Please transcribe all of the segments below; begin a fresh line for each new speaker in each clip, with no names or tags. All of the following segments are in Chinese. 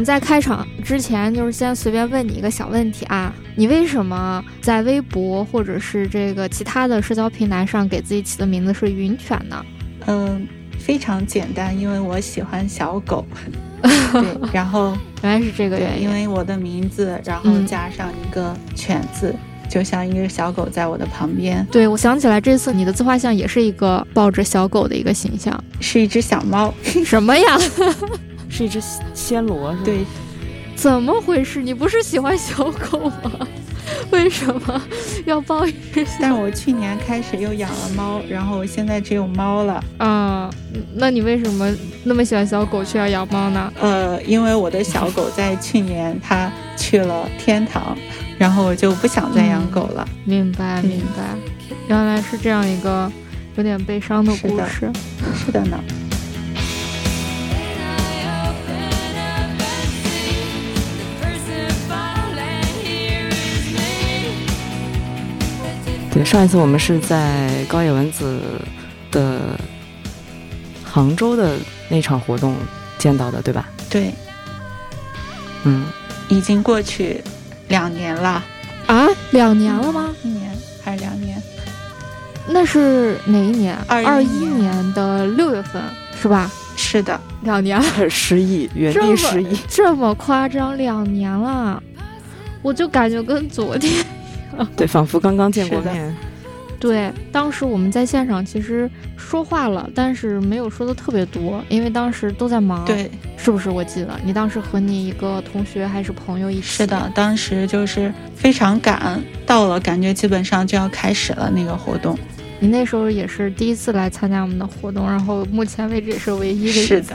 我们在开场之前，就是先随便问你一个小问题啊，你为什么在微博或者是这个其他的社交平台上给自己起的名字是云犬呢？
嗯，非常简单，因为我喜欢小狗。对，然后
原来是这个原
因，因为我的名字，然后加上一个犬字，就像一个小狗在我的旁边。
对，我想起来这次你的自画像也是一个抱着小狗的一个形象，
是一只小猫。
什么呀？
是一只暹罗，
对，
怎么回事？你不是喜欢小狗吗？为什么要抱一只？
但我去年开始又养了猫，然后我现在只有猫了。
啊，那你为什么那么喜欢小狗却要养猫呢？
呃，因为我的小狗在去年它去了天堂，然后我就不想再养狗了。
明白，明白，原来是这样一个有点悲伤的故
事。是的呢。
对，上一次我们是在高野文子的杭州的那场活动见到的，对吧？
对，
嗯，
已经过去两年了
啊，两年了吗？
一年还是两年？
那是哪一年？
二
一年的六月份是吧？
是的，
两年
失忆，原地失忆，
这么夸张？两年了，我就感觉跟昨天。
对，仿佛刚刚见过面。
对，当时我们在现场其实说话了，但是没有说的特别多，因为当时都在忙。
对，
是不是？我记得你当时和你一个同学还是朋友一起。
是的，当时就是非常赶，到了感觉基本上就要开始了那个活动。
你那时候也是第一次来参加我们的活动，然后目前为止也是唯一的。
是的。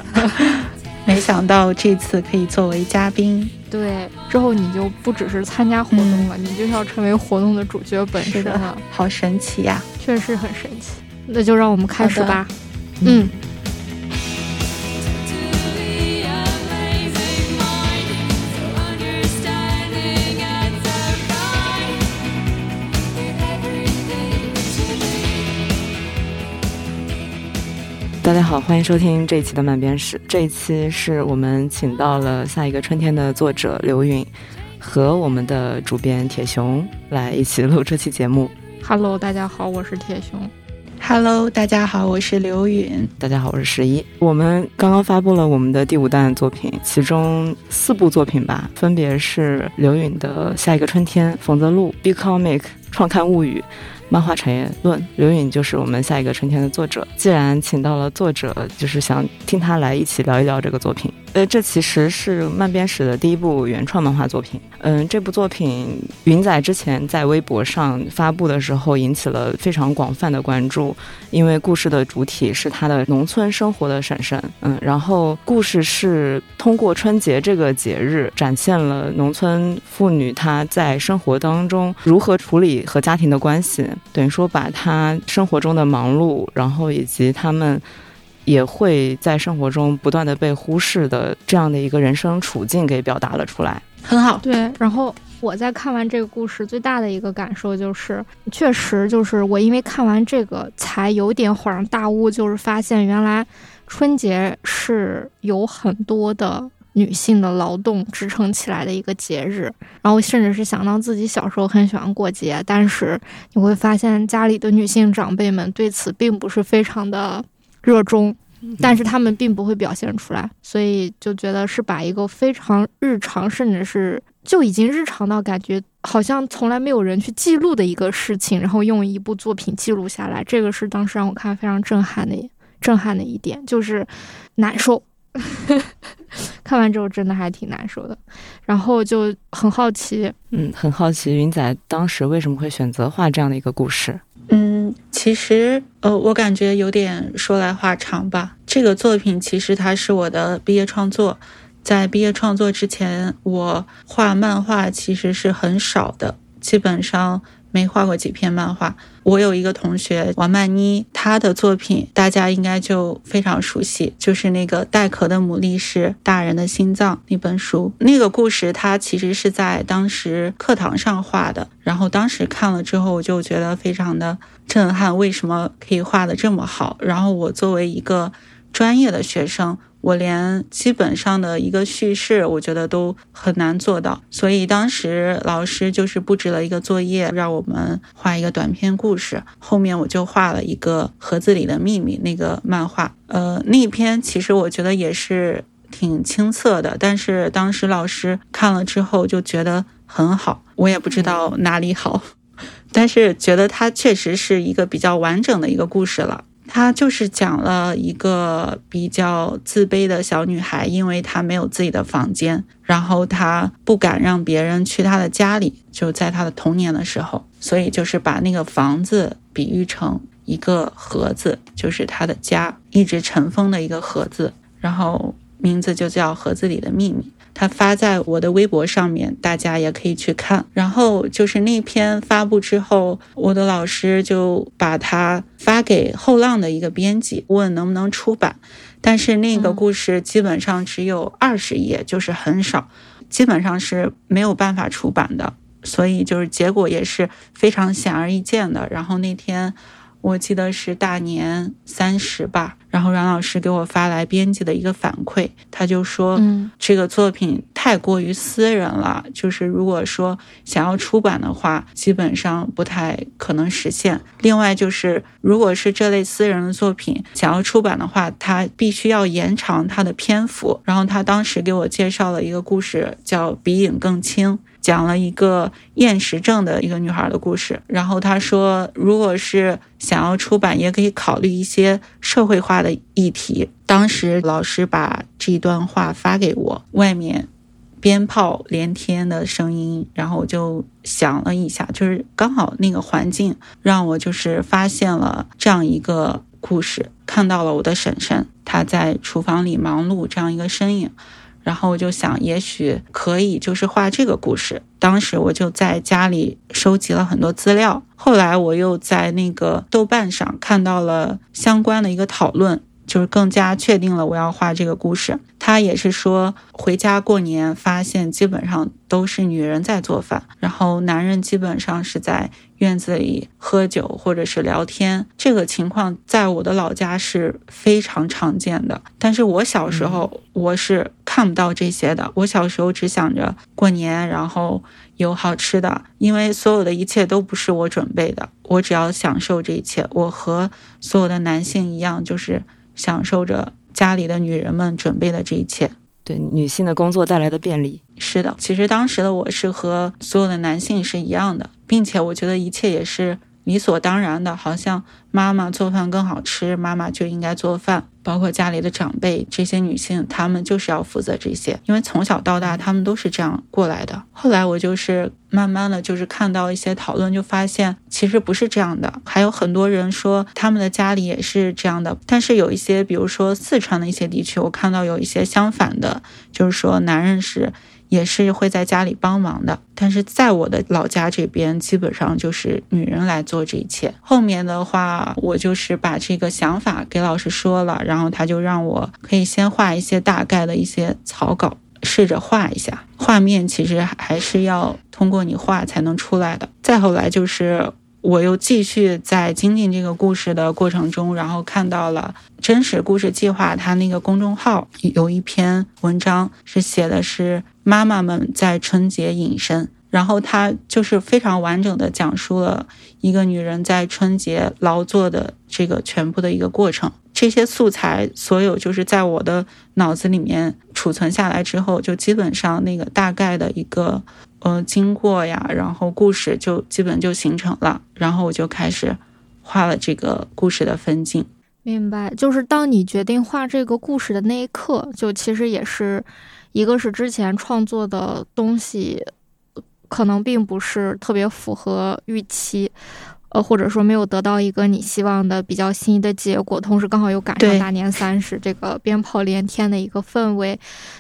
没想到这次可以作为嘉宾，
对，之后你就不只是参加活动了，你就要成为活动的主角本身了，
好神奇呀，
确实很神奇。那就让我们开始吧，嗯。
大家好，欢迎收听这一期的漫编史。这一期是我们请到了下一个春天的作者刘允和我们的主编铁熊来一起录这期节目。
Hello，大家好，我是铁熊。
Hello，大家好，我是刘允。
大家好，我是十一。我们刚刚发布了我们的第五弹作品，其中四部作品吧，分别是刘允的《下一个春天》、冯泽路、Big Comic、创刊物语。漫画产业论，刘允就是我们下一个春天的作者。既然请到了作者，就是想听他来一起聊一聊这个作品。呃，这其实是漫编史的第一部原创漫画作品。嗯，这部作品云仔之前在微博上发布的时候，引起了非常广泛的关注，因为故事的主体是他的农村生活的婶婶。嗯，然后故事是通过春节这个节日，展现了农村妇女她在生活当中如何处理和家庭的关系，等于说把她生活中的忙碌，然后以及他们。也会在生活中不断的被忽视的这样的一个人生处境给表达了出来，
很好。
对，然后我在看完这个故事最大的一个感受就是，确实就是我因为看完这个才有点恍然大悟，就是发现原来春节是有很多的女性的劳动支撑起来的一个节日。然后甚至是想到自己小时候很喜欢过节，但是你会发现家里的女性长辈们对此并不是非常的。热衷，但是他们并不会表现出来，所以就觉得是把一个非常日常，甚至是就已经日常到感觉好像从来没有人去记录的一个事情，然后用一部作品记录下来，这个是当时让我看非常震撼的震撼的一点，就是难受。看完之后真的还挺难受的，然后就很好奇，
嗯，很好奇云仔当时为什么会选择画这样的一个故事。
其实呃，我感觉有点说来话长吧。这个作品其实它是我的毕业创作，在毕业创作之前，我画漫画其实是很少的，基本上。没画过几篇漫画，我有一个同学王曼妮，她的作品大家应该就非常熟悉，就是那个带壳的牡蛎是大人的心脏那本书。那个故事他其实是在当时课堂上画的，然后当时看了之后我就觉得非常的震撼，为什么可以画的这么好？然后我作为一个专业的学生。我连基本上的一个叙事，我觉得都很难做到。所以当时老师就是布置了一个作业，让我们画一个短篇故事。后面我就画了一个盒子里的秘密那个漫画。呃，那篇其实我觉得也是挺青涩的，但是当时老师看了之后就觉得很好。我也不知道哪里好，但是觉得它确实是一个比较完整的一个故事了。他就是讲了一个比较自卑的小女孩，因为她没有自己的房间，然后她不敢让别人去她的家里，就在她的童年的时候，所以就是把那个房子比喻成一个盒子，就是她的家，一直尘封的一个盒子，然后名字就叫《盒子里的秘密》。他发在我的微博上面，大家也可以去看。然后就是那篇发布之后，我的老师就把它发给后浪的一个编辑，问能不能出版。但是那个故事基本上只有二十页，就是很少，基本上是没有办法出版的。所以就是结果也是非常显而易见的。然后那天。我记得是大年三十吧，然后阮老师给我发来编辑的一个反馈，他就说，
嗯，
这个作品太过于私人了，就是如果说想要出版的话，基本上不太可能实现。另外就是，如果是这类私人的作品想要出版的话，他必须要延长它的篇幅。然后他当时给我介绍了一个故事，叫《鼻影更轻》。讲了一个厌食症的一个女孩的故事，然后他说，如果是想要出版，也可以考虑一些社会化的议题。当时老师把这段话发给我，外面鞭炮连天的声音，然后我就想了一下，就是刚好那个环境让我就是发现了这样一个故事，看到了我的婶婶她在厨房里忙碌这样一个身影。然后我就想，也许可以就是画这个故事。当时我就在家里收集了很多资料，后来我又在那个豆瓣上看到了相关的一个讨论。就是更加确定了我要画这个故事。他也是说回家过年，发现基本上都是女人在做饭，然后男人基本上是在院子里喝酒或者是聊天。这个情况在我的老家是非常常见的。但是我小时候我是看不到这些的。我小时候只想着过年，然后有好吃的，因为所有的一切都不是我准备的，我只要享受这一切。我和所有的男性一样，就是。享受着家里的女人们准备的这一切，
对女性的工作带来的便利。
是的，其实当时的我是和所有的男性是一样的，并且我觉得一切也是理所当然的，好像妈妈做饭更好吃，妈妈就应该做饭。包括家里的长辈，这些女性，她们就是要负责这些，因为从小到大，她们都是这样过来的。后来我就是慢慢的就是看到一些讨论，就发现其实不是这样的，还有很多人说他们的家里也是这样的。但是有一些，比如说四川的一些地区，我看到有一些相反的，就是说男人是。也是会在家里帮忙的，但是在我的老家这边，基本上就是女人来做这一切。后面的话，我就是把这个想法给老师说了，然后他就让我可以先画一些大概的一些草稿，试着画一下画面。其实还是要通过你画才能出来的。再后来就是。我又继续在精进这个故事的过程中，然后看到了真实故事计划，它那个公众号有一篇文章是写的是妈妈们在春节隐身，然后它就是非常完整的讲述了一个女人在春节劳作的这个全部的一个过程。这些素材所有就是在我的脑子里面储存下来之后，就基本上那个大概的一个。呃，经过呀，然后故事就基本就形成了，然后我就开始画了这个故事的分镜。
明白，就是当你决定画这个故事的那一刻，就其实也是一个是之前创作的东西，可能并不是特别符合预期。呃，或者说没有得到一个你希望的比较心仪的结果，同时刚好又赶上大年三十这个鞭炮连天的一个氛围。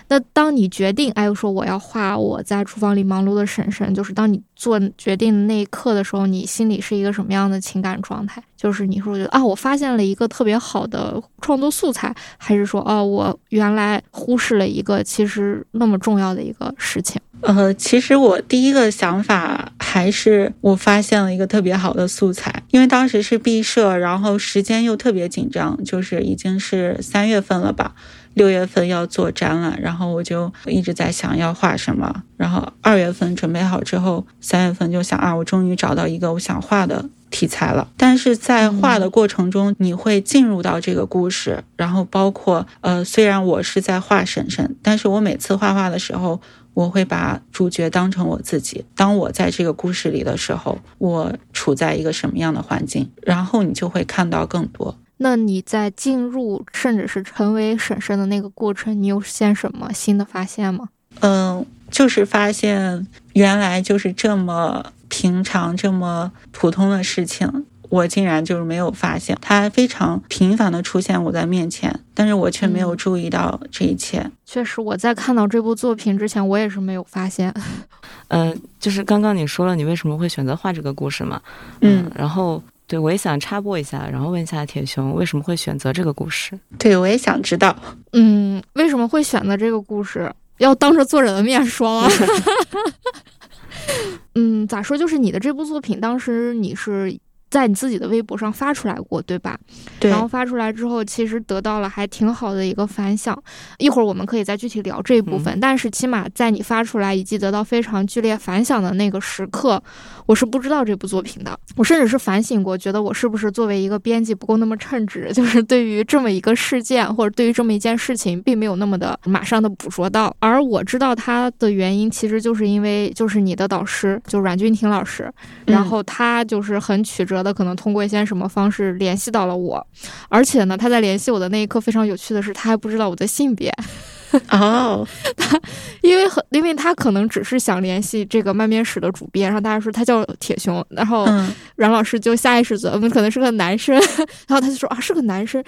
那当你决定，哎，说我要画我在厨房里忙碌的婶婶，就是当你做决定的那一刻的时候，你心里是一个什么样的情感状态？就是你说觉得啊，我发现了一个特别好的创作素材，还是说哦，我原来忽视了一个其实那么重要的一个事情？
呃，其实我第一个想法还是我发现了一个特别好的素材，因为当时是毕设，然后时间又特别紧张，就是已经是三月份了吧。六月份要做展览，然后我就一直在想要画什么。然后二月份准备好之后，三月份就想啊，我终于找到一个我想画的题材了。但是在画的过程中，你会进入到这个故事，然后包括呃，虽然我是在画婶婶，但是我每次画画的时候，我会把主角当成我自己。当我在这个故事里的时候，我处在一个什么样的环境，然后你就会看到更多。
那你在进入甚至是成为婶婶的那个过程，你有现什么新的发现吗？
嗯，就是发现原来就是这么平常、这么普通的事情，我竟然就是没有发现，它非常频繁的出现我在面前，但是我却没有注意到这一切。
确实，我在看到这部作品之前，我也是没有发现。
嗯，就是刚刚你说了，你为什么会选择画这个故事嘛？嗯，然后。对，我也想插播一下，然后问一下铁熊为什么会选择这个故事？
对，我也想知道。
嗯，为什么会选择这个故事？要当着作者的面说啊。嗯，咋说？就是你的这部作品，当时你是。在你自己的微博上发出来过，对吧？
对。
然后发出来之后，其实得到了还挺好的一个反响。一会儿我们可以再具体聊这一部分。但是起码在你发出来以及得到非常剧烈反响的那个时刻，我是不知道这部作品的。我甚至是反省过，觉得我是不是作为一个编辑不够那么称职，就是对于这么一个事件或者对于这么一件事情，并没有那么的马上的捕捉到。而我知道他的原因，其实就是因为就是你的导师，就阮君婷老师，然后他就是很曲折。的可能通过一些什么方式联系到了我，而且呢，他在联系我的那一刻非常有趣的是，他还不知道我的性别
哦，
他因为很因为他可能只是想联系这个漫面史的主编，然后大家说他叫铁熊，然后阮老师就下意识觉得可能是个男生，然后他就说啊是个男生。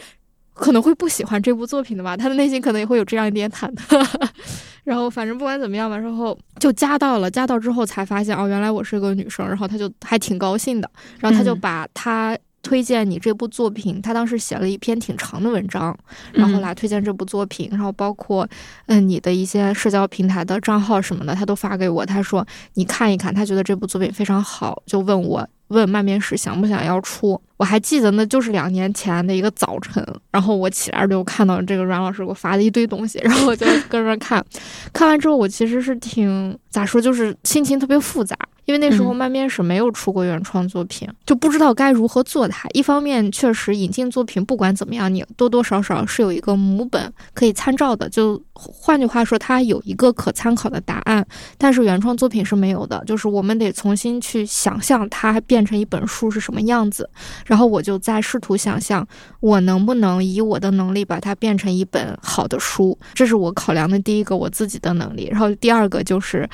可能会不喜欢这部作品的吧，他的内心可能也会有这样一点忐忑。然后反正不管怎么样吧，然后就加到了，加到之后才发现哦，原来我是个女生，然后他就还挺高兴的。然后他就把他推荐你这部作品，他当时写了一篇挺长的文章，然后来推荐这部作品，然后包括嗯你的一些社交平台的账号什么的，他都发给我。他说你看一看，他觉得这部作品非常好，就问我。问漫面史想不想要出？我还记得那就是两年前的一个早晨，然后我起来就看到这个阮老师给我发的一堆东西，然后我就跟着看，看完之后我其实是挺咋说，就是心情特别复杂。因为那时候漫面史没有出过原创作品，就不知道该如何做它。一方面，确实引进作品不管怎么样，你多多少少是有一个母本可以参照的。就换句话说，它有一个可参考的答案。但是原创作品是没有的，就是我们得重新去想象它变成一本书是什么样子。然后我就在试图想象，我能不能以我的能力把它变成一本好的书。这是我考量的第一个我自己的能力。然后第二个就是。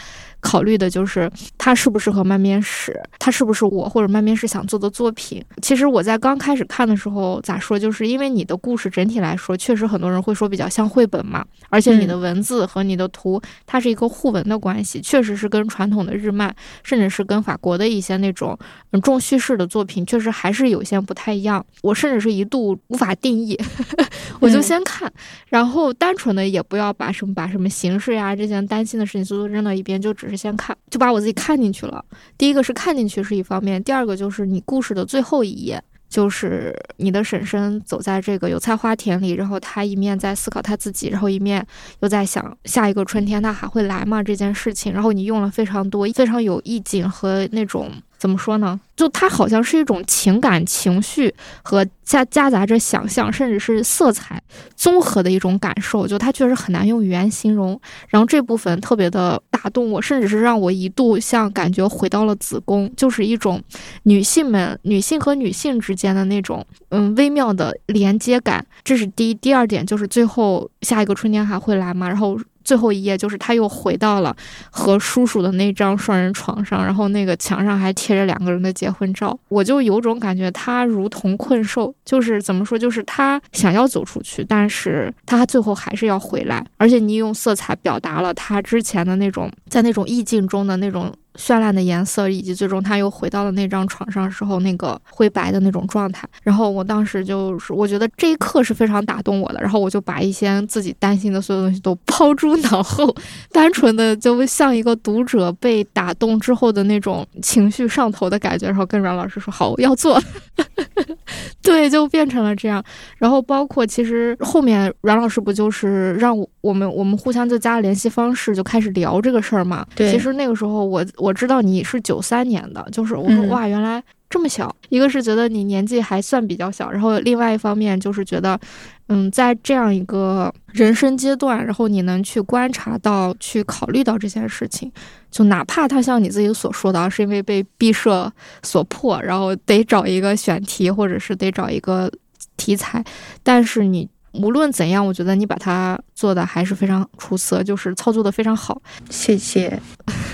考虑的就是它适不适合漫面史，它是不是我或者漫面史想做的作品。其实我在刚开始看的时候，咋说，就是因为你的故事整体来说，确实很多人会说比较像绘本嘛，而且你的文字和你的图，它是一个互文的关系，确实是跟传统的日漫，甚至是跟法国的一些那种嗯重叙事的作品，确实还是有些不太一样。我甚至是一度无法定义，我就先看，然后单纯的也不要把什么把什么形式呀这些担心的事情都扔到一边，就只是。先看，就把我自己看进去了。第一个是看进去是一方面，第二个就是你故事的最后一页，就是你的婶婶走在这个油菜花田里，然后她一面在思考她自己，然后一面又在想下一个春天她还会来吗这件事情。然后你用了非常多非常有意境和那种。怎么说呢？就它好像是一种情感情绪和夹夹杂着想象，甚至是色彩综合的一种感受。就它确实很难用语言形容。然后这部分特别的打动我，甚至是让我一度像感觉回到了子宫，就是一种女性们、女性和女性之间的那种嗯微妙的连接感。这是第一，第二点就是最后下一个春天还会来吗？然后。最后一页就是他又回到了和叔叔的那张双人床上，然后那个墙上还贴着两个人的结婚照，我就有种感觉，他如同困兽，就是怎么说，就是他想要走出去，但是他最后还是要回来。而且你用色彩表达了他之前的那种在那种意境中的那种绚烂的颜色，以及最终他又回到了那张床上时候那个灰白的那种状态。然后我当时就是我觉得这一刻是非常打动我的，然后我就把一些自己担心的所有东西都抛诸脑后，单纯的就像一个读者被打动之后的那种情绪上头的感觉，然后跟阮老师说好要做，对，就变成了这样。然后包括其实后面阮老师不就是让我我们我们互相就加了联系方式，就开始聊这个事儿嘛。
对，
其实那个时候我我知道你是九三年的，就是我说哇，原来这么小。一个是觉得你年纪还算比较小，然后另外一方面就是觉得，嗯，在这样一个人生阶段，然后你能去观察到、去考虑到这件事情，就哪怕他像你自己所说的，是因为被毕设所迫，然后得找一个选题，或者是得找一个题材，但是你。无论怎样，我觉得你把它做的还是非常出色，就是操作的非常好。
谢谢。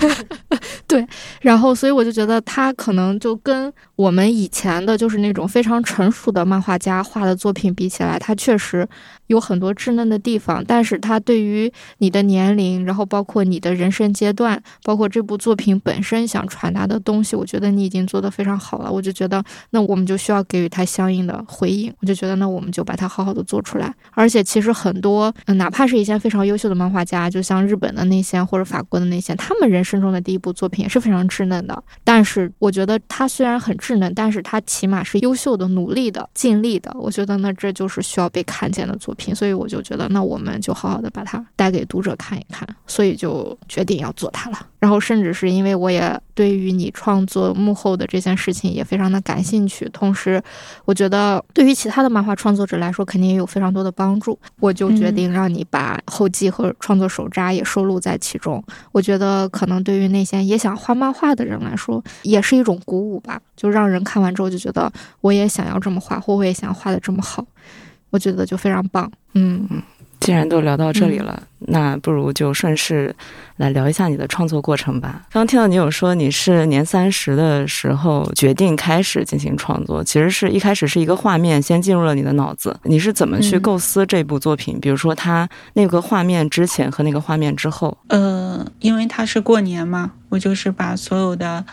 对，然后所以我就觉得他可能就跟我们以前的，就是那种非常成熟的漫画家画的作品比起来，他确实有很多稚嫩的地方。但是他对于你的年龄，然后包括你的人生阶段，包括这部作品本身想传达的东西，我觉得你已经做得非常好了。我就觉得，那我们就需要给予他相应的回应。我就觉得，那我们就把它好好的做出来。而且其实很多，哪怕是一些非常优秀的漫画家，就像日本的那些或者法国的那些，他们人生中的第一部作品也是非常稚嫩的。但是我觉得他虽然很稚嫩，但是他起码是优秀的、努力的、尽力的。我觉得那这就是需要被看见的作品。所以我就觉得，那我们就好好的把它带给读者看一看。所以就决定要做它了。然后甚至是因为我也对于你创作幕后的这件事情也非常的感兴趣。同时，我觉得对于其他的漫画创作者来说，肯定也有非常多的。帮助，我就决定让你你把后记和创作手札也收录在其中。我觉得可能对于那些也想画漫画的人来说，也是一种鼓舞吧。就让人看完之后就觉得我也想要这么画，或我也想画的这么好。我觉得就非常棒。嗯。
既然都聊到这里了，那不如就顺势来聊一下你的创作过程吧。刚刚听到你有说你是年三十的时候决定开始进行创作，其实是一开始是一个画面先进入了你的脑子。你是怎么去构思这部作品？比如说它那个画面之前和那个画面之后？
呃，因为它是过年嘛，我就是把所有的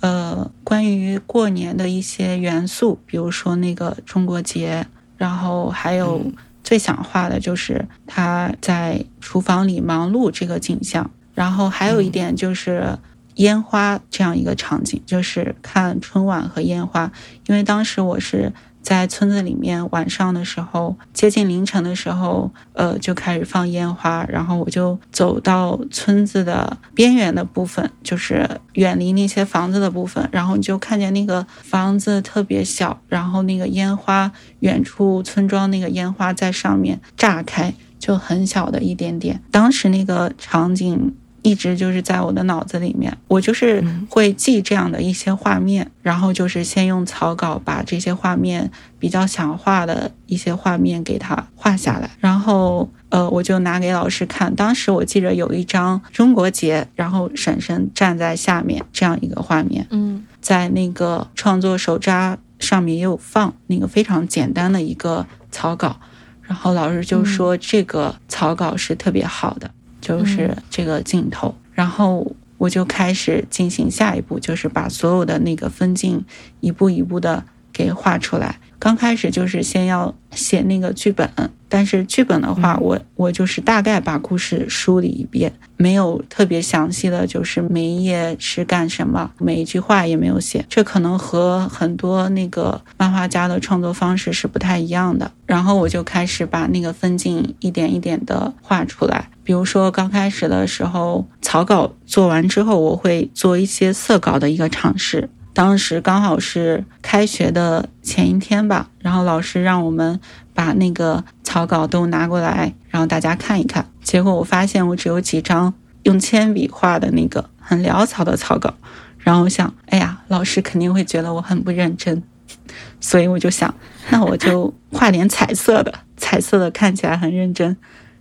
呃关于过年的一些元素，比如说那个中国结，然后还有。最想画的就是他在厨房里忙碌这个景象，然后还有一点就是烟花这样一个场景，就是看春晚和烟花，因为当时我是。在村子里面，晚上的时候，接近凌晨的时候，呃，就开始放烟花。然后我就走到村子的边缘的部分，就是远离那些房子的部分。然后你就看见那个房子特别小，然后那个烟花，远处村庄那个烟花在上面炸开，就很小的一点点。当时那个场景。一直就是在我的脑子里面，我就是会记这样的一些画面，然后就是先用草稿把这些画面比较想画的一些画面给它画下来，然后呃我就拿给老师看。当时我记着有一张中国结，然后婶婶站在下面这样一个画面，
嗯，
在那个创作手札上面也有放那个非常简单的一个草稿，然后老师就说这个草稿是特别好的。就是这个镜头，然后我就开始进行下一步，就是把所有的那个分镜一步一步的给画出来。刚开始就是先要写那个剧本，但是剧本的话，我我就是大概把故事梳理一遍，没有特别详细的就是每一页是干什么，每一句话也没有写。这可能和很多那个漫画家的创作方式是不太一样的。然后我就开始把那个分镜一点一点的画出来。比如说刚开始的时候，草稿做完之后，我会做一些色稿的一个尝试。当时刚好是开学的前一天吧，然后老师让我们把那个草稿都拿过来，然后大家看一看。结果我发现我只有几张用铅笔画的那个很潦草的草稿，然后我想，哎呀，老师肯定会觉得我很不认真，所以我就想，那我就画点彩色的，彩色的看起来很认真。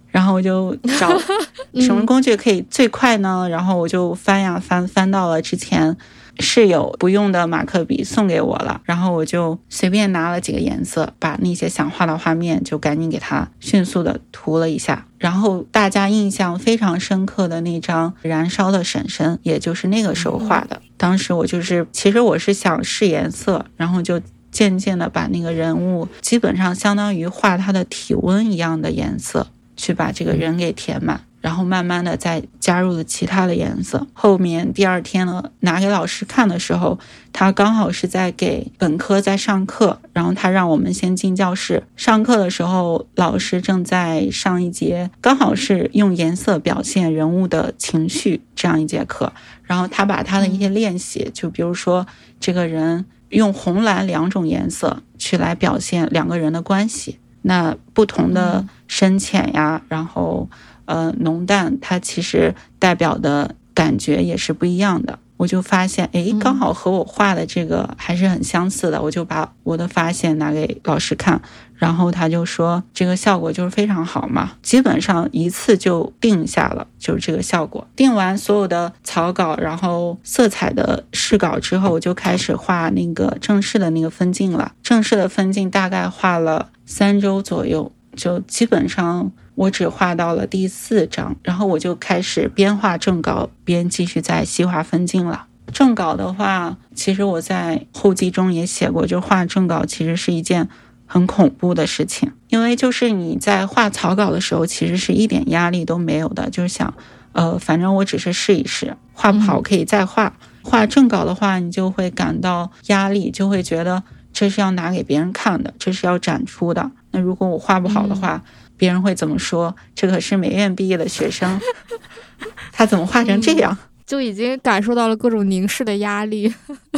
然后我就找 什么工具可以最快呢？然后我就翻呀翻，翻到了之前。室友不用的马克笔送给我了，然后我就随便拿了几个颜色，把那些想画的画面就赶紧给它迅速的涂了一下。然后大家印象非常深刻的那张燃烧的婶婶，也就是那个时候画的。当时我就是，其实我是想试颜色，然后就渐渐的把那个人物基本上相当于画他的体温一样的颜色，去把这个人给填满。然后慢慢的再加入了其他的颜色。后面第二天了，拿给老师看的时候，他刚好是在给本科在上课，然后他让我们先进教室。上课的时候，老师正在上一节，刚好是用颜色表现人物的情绪这样一节课。然后他把他的一些练习，就比如说这个人用红蓝两种颜色去来表现两个人的关系，那不同的深浅呀，然后。呃，浓淡它其实代表的感觉也是不一样的。我就发现，哎，刚好和我画的这个还是很相似的。我就把我的发现拿给老师看，然后他就说这个效果就是非常好嘛，基本上一次就定下了，就是这个效果。定完所有的草稿，然后色彩的试稿之后，我就开始画那个正式的那个分镜了。正式的分镜大概画了三周左右，就基本上。我只画到了第四章，然后我就开始边画正稿边继续在细化分镜了。正稿的话，其实我在后记中也写过，就画正稿其实是一件很恐怖的事情，因为就是你在画草稿的时候，其实是一点压力都没有的，就是想，呃，反正我只是试一试，画不好可以再画。画正稿的话，你就会感到压力，就会觉得这是要拿给别人看的，这是要展出的。那如果我画不好的话，别人会怎么说？这可是美院毕业的学生，他怎么画成这样？
就已经感受到了各种凝视的压力。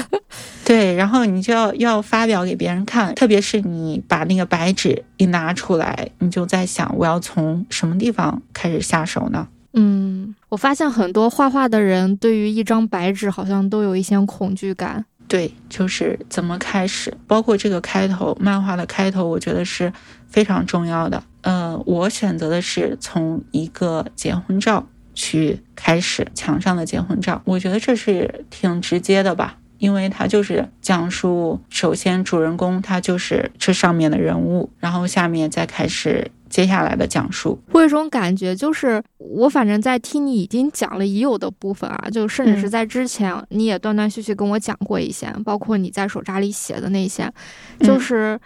对，然后你就要要发表给别人看，特别是你把那个白纸一拿出来，你就在想，我要从什么地方开始下手呢？
嗯，我发现很多画画的人对于一张白纸好像都有一些恐惧感。
对，就是怎么开始，包括这个开头，漫画的开头，我觉得是非常重要的。呃，我选择的是从一个结婚照去开始，墙上的结婚照，我觉得这是挺直接的吧，因为它就是讲述，首先主人公他就是这上面的人物，然后下面再开始。接下来的讲述，
我有一种感觉，就是我反正在听你已经讲了已有的部分啊，就甚至是在之前你也断断续续跟我讲过一些，包括你在手札里写的那些，就是。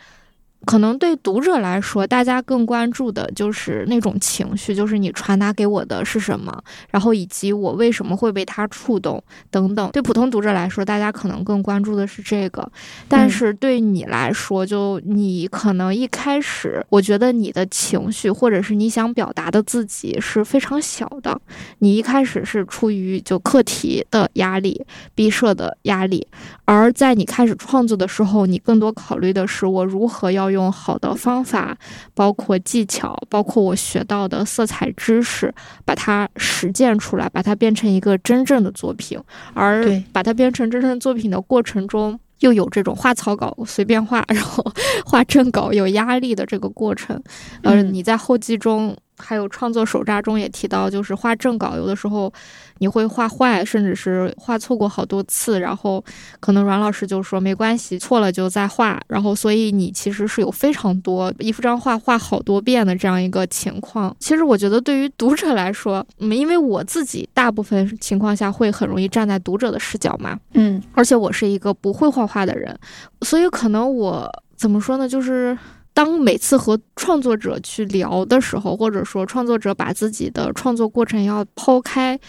可能对读者来说，大家更关注的就是那种情绪，就是你传达给我的是什么，然后以及我为什么会被他触动等等。对普通读者来说，大家可能更关注的是这个，但是对你来说，就你可能一开始，我觉得你的情绪或者是你想表达的自己是非常小的，你一开始是出于就课题的压力、毕设的压力，而在你开始创作的时候，你更多考虑的是我如何要。用好的方法，包括技巧，包括我学到的色彩知识，把它实践出来，把它变成一个真正的作品。而把它变成真正作品的过程中，又有这种画草稿随便画，然后 画正稿有压力的这个过程。呃，你在后记中。还有创作手札中也提到，就是画正稿，有的时候你会画坏，甚至是画错过好多次，然后可能阮老师就说没关系，错了就再画。然后所以你其实是有非常多一幅张画画好多遍的这样一个情况。其实我觉得对于读者来说，嗯因为我自己大部分情况下会很容易站在读者的视角嘛，
嗯，
而且我是一个不会画画的人，所以可能我怎么说呢，就是。当每次和创作者去聊的时候，或者说创作者把自己的创作过程要抛开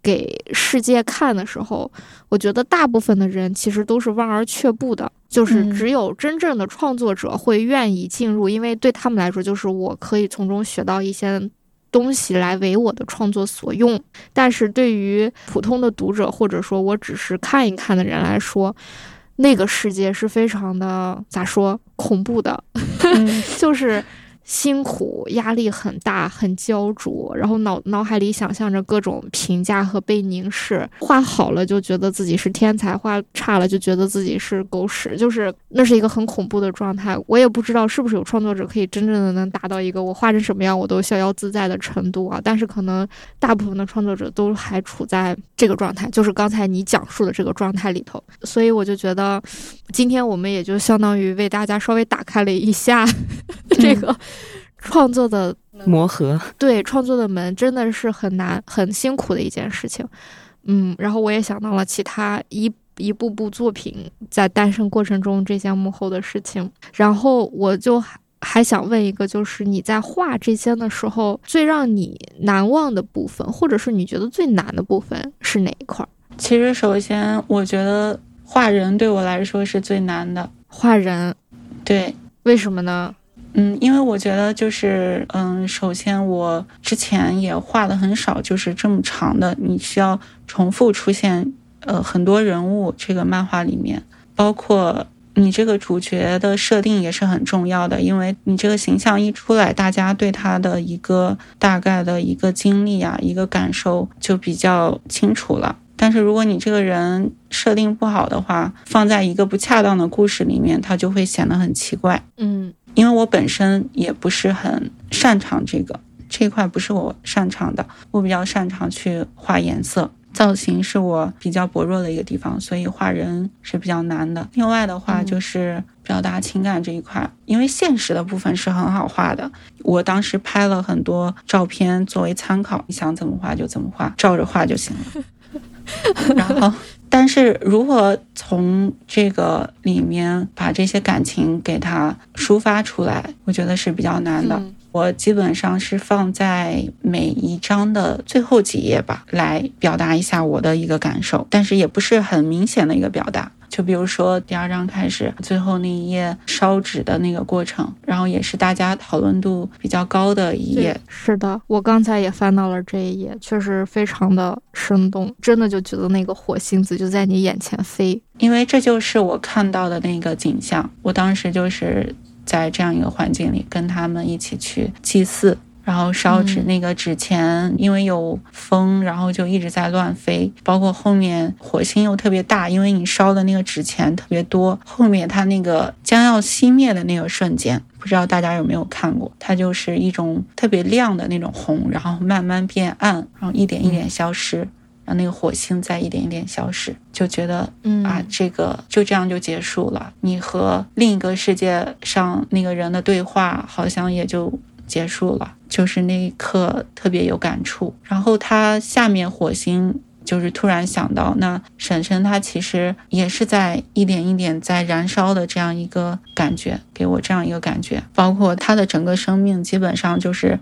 给世界看的时候，我觉得大部分的人其实都是望而却步的。就是只有真正的创作者会愿意进入，因为对他们来说，就是我可以从中学到一些东西来为我的创作所用。但是对于普通的读者，或者说我只是看一看的人来说，那个世界是非常的咋说恐怖的，就是辛苦，压力很大，很焦灼，然后脑脑海里想象着各种评价和被凝视。画好了就觉得自己是天才，画差了就觉得自己是狗屎，就是那是一个很恐怖的状态。我也不知道是不是有创作者可以真正的能达到一个我画成什么样我都逍遥自在的程度啊。但是可能大部分的创作者都还处在这个状态，就是刚才你讲述的这个状态里头。所以我就觉得，今天我们也就相当于为大家稍微打开了一下这个。创作的
磨合，
对创作的门真的是很难、很辛苦的一件事情。嗯，然后我也想到了其他一一部部作品在诞生过程中这些幕后的事情。然后我就还想问一个，就是你在画这些的时候，最让你难忘的部分，或者是你觉得最难的部分是哪一块？
其实，首先我觉得画人对我来说是最难的。
画人，
对，
为什么呢？
嗯，因为我觉得就是，嗯，首先我之前也画的很少，就是这么长的，你需要重复出现，呃，很多人物这个漫画里面，包括你这个主角的设定也是很重要的，因为你这个形象一出来，大家对他的一个大概的一个经历啊，一个感受就比较清楚了。但是如果你这个人设定不好的话，放在一个不恰当的故事里面，它就会显得很奇怪。
嗯。
因为我本身也不是很擅长这个这一块，不是我擅长的。我比较擅长去画颜色，造型是我比较薄弱的一个地方，所以画人是比较难的。另外的话就是表达情感这一块，因为现实的部分是很好画的。我当时拍了很多照片作为参考，你想怎么画就怎么画，照着画就行了。然后。但是如何从这个里面把这些感情给它抒发出来，我觉得是比较难的。我基本上是放在每一章的最后几页吧，来表达一下我的一个感受，但是也不是很明显的一个表达。就比如说第二章开始最后那一页烧纸的那个过程，然后也是大家讨论度比较高的一页。
是的，我刚才也翻到了这一页，确实非常的生动，真的就觉得那个火星子就在你眼前飞。
因为这就是我看到的那个景象，我当时就是在这样一个环境里跟他们一起去祭祀。然后烧纸，那个纸钱因为有风，然后就一直在乱飞。包括后面火星又特别大，因为你烧的那个纸钱特别多。后面它那个将要熄灭的那个瞬间，不知道大家有没有看过？它就是一种特别亮的那种红，然后慢慢变暗，然后一点一点消失，那个火星在一点一点消失，就觉得，嗯啊，这个就这样就结束了。你和另一个世界上那个人的对话，好像也就。结束了，就是那一刻特别有感触。然后他下面火星就是突然想到，那婶婶她其实也是在一点一点在燃烧的这样一个感觉，给我这样一个感觉。包括他的整个生命基本上就是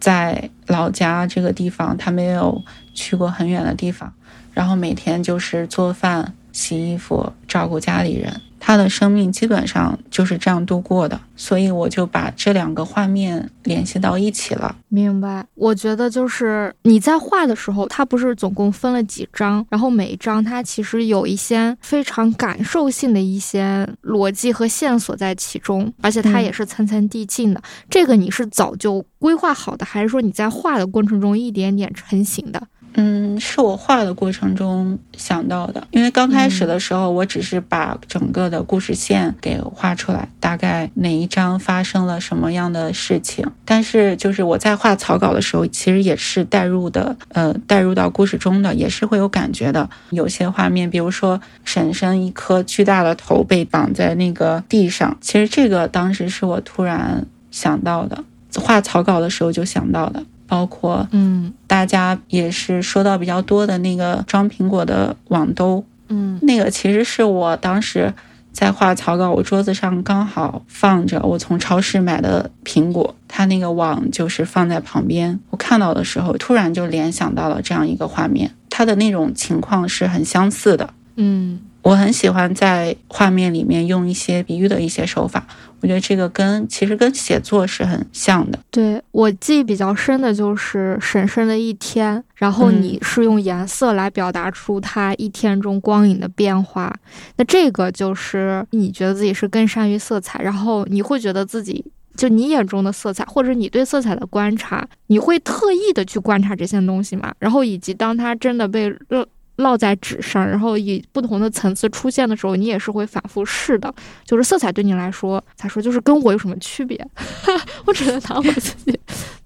在老家这个地方，他没有去过很远的地方，然后每天就是做饭、洗衣服、照顾家里人。他的生命基本上就是这样度过的，所以我就把这两个画面联系到一起了。
明白？我觉得就是你在画的时候，它不是总共分了几章，然后每一章它其实有一些非常感受性的一些逻辑和线索在其中，而且它也是层层递进的。这个你是早就规划好的，还是说你在画的过程中一点点成型的？
嗯，是我画的过程中想到的，因为刚开始的时候，我只是把整个的故事线给画出来，大概哪一章发生了什么样的事情。但是就是我在画草稿的时候，其实也是带入的，呃，带入到故事中的，也是会有感觉的。有些画面，比如说婶婶一颗巨大的头被绑在那个地上，其实这个当时是我突然想到的，画草稿的时候就想到的。包括，
嗯，
大家也是说到比较多的那个装苹果的网兜，
嗯，
那个其实是我当时在画草稿，我桌子上刚好放着我从超市买的苹果，它那个网就是放在旁边，我看到的时候突然就联想到了这样一个画面，它的那种情况是很相似的，
嗯。
我很喜欢在画面里面用一些比喻的一些手法，我觉得这个跟其实跟写作是很像的。
对我记忆比较深的就是婶婶的一天，然后你是用颜色来表达出它一天中光影的变化，那这个就是你觉得自己是更善于色彩，然后你会觉得自己。就你眼中的色彩，或者你对色彩的观察，你会特意的去观察这些东西吗？然后以及当它真的被落落在纸上，然后以不同的层次出现的时候，你也是会反复试的。就是色彩对你来说，咋说就是跟我有什么区别？我只能拿我自己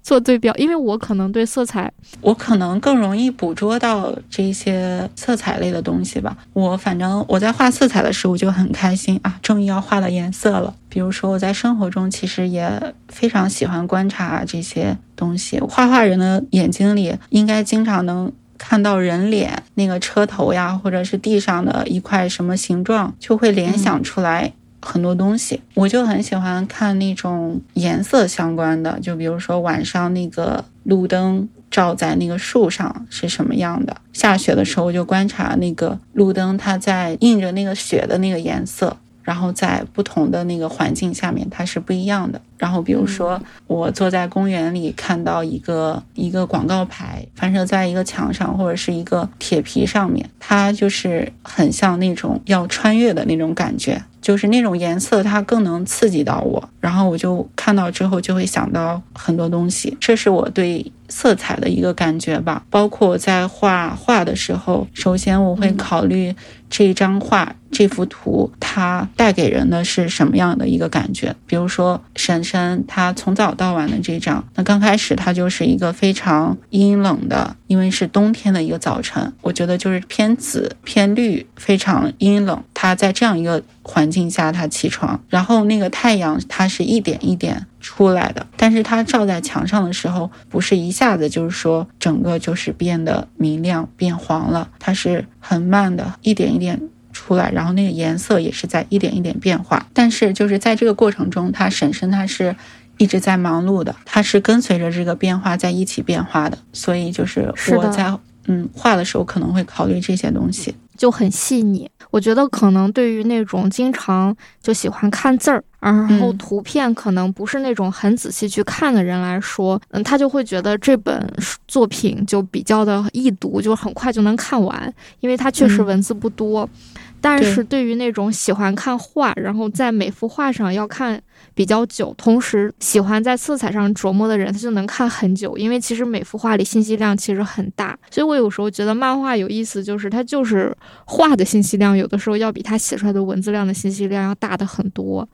做对标，因为我可能对色彩，
我可能更容易捕捉到这些色彩类的东西吧。我反正我在画色彩的时候就很开心啊，终于要画到颜色了。比如说我在生活中其实也非常喜欢观察这些东西，画画人的眼睛里应该经常能。看到人脸那个车头呀，或者是地上的一块什么形状，就会联想出来很多东西。我就很喜欢看那种颜色相关的，就比如说晚上那个路灯照在那个树上是什么样的。下雪的时候，我就观察那个路灯，它在映着那个雪的那个颜色。然后在不同的那个环境下面，它是不一样的。然后比如说，我坐在公园里看到一个一个广告牌反射在一个墙上或者是一个铁皮上面，它就是很像那种要穿越的那种感觉。就是那种颜色，它更能刺激到我，然后我就看到之后就会想到很多东西，这是我对色彩的一个感觉吧。包括在画画的时候，首先我会考虑这张画、这幅图它带给人的是什么样的一个感觉。比如说婶婶她从早到晚的这张，那刚开始它就是一个非常阴冷的，因为是冬天的一个早晨，我觉得就是偏紫偏绿，非常阴冷。它在这样一个环境下，他起床，然后那个太阳它是一点一点出来的，但是它照在墙上的时候，不是一下子就是说整个就是变得明亮变黄了，它是很慢的，一点一点出来，然后那个颜色也是在一点一点变化。但是就是在这个过程中，他婶婶他是一直在忙碌的，他是跟随着这个变化在一起变化的，所以就是我在嗯画的时候可能会考虑这些东西。
就很细腻，我觉得可能对于那种经常就喜欢看字儿，然后图片可能不是那种很仔细去看的人来说，嗯，他就会觉得这本作品就比较的易读，就很快就能看完，因为它确实文字不多。但是对于那种喜欢看画，然后在每幅画上要看比较久，同时喜欢在色彩上琢磨的人，他就能看很久。因为其实每幅画里信息量其实很大，所以我有时候觉得漫画有意思，就是它就是画的信息量，有的时候要比他写出来的文字量的信息量要大的很多。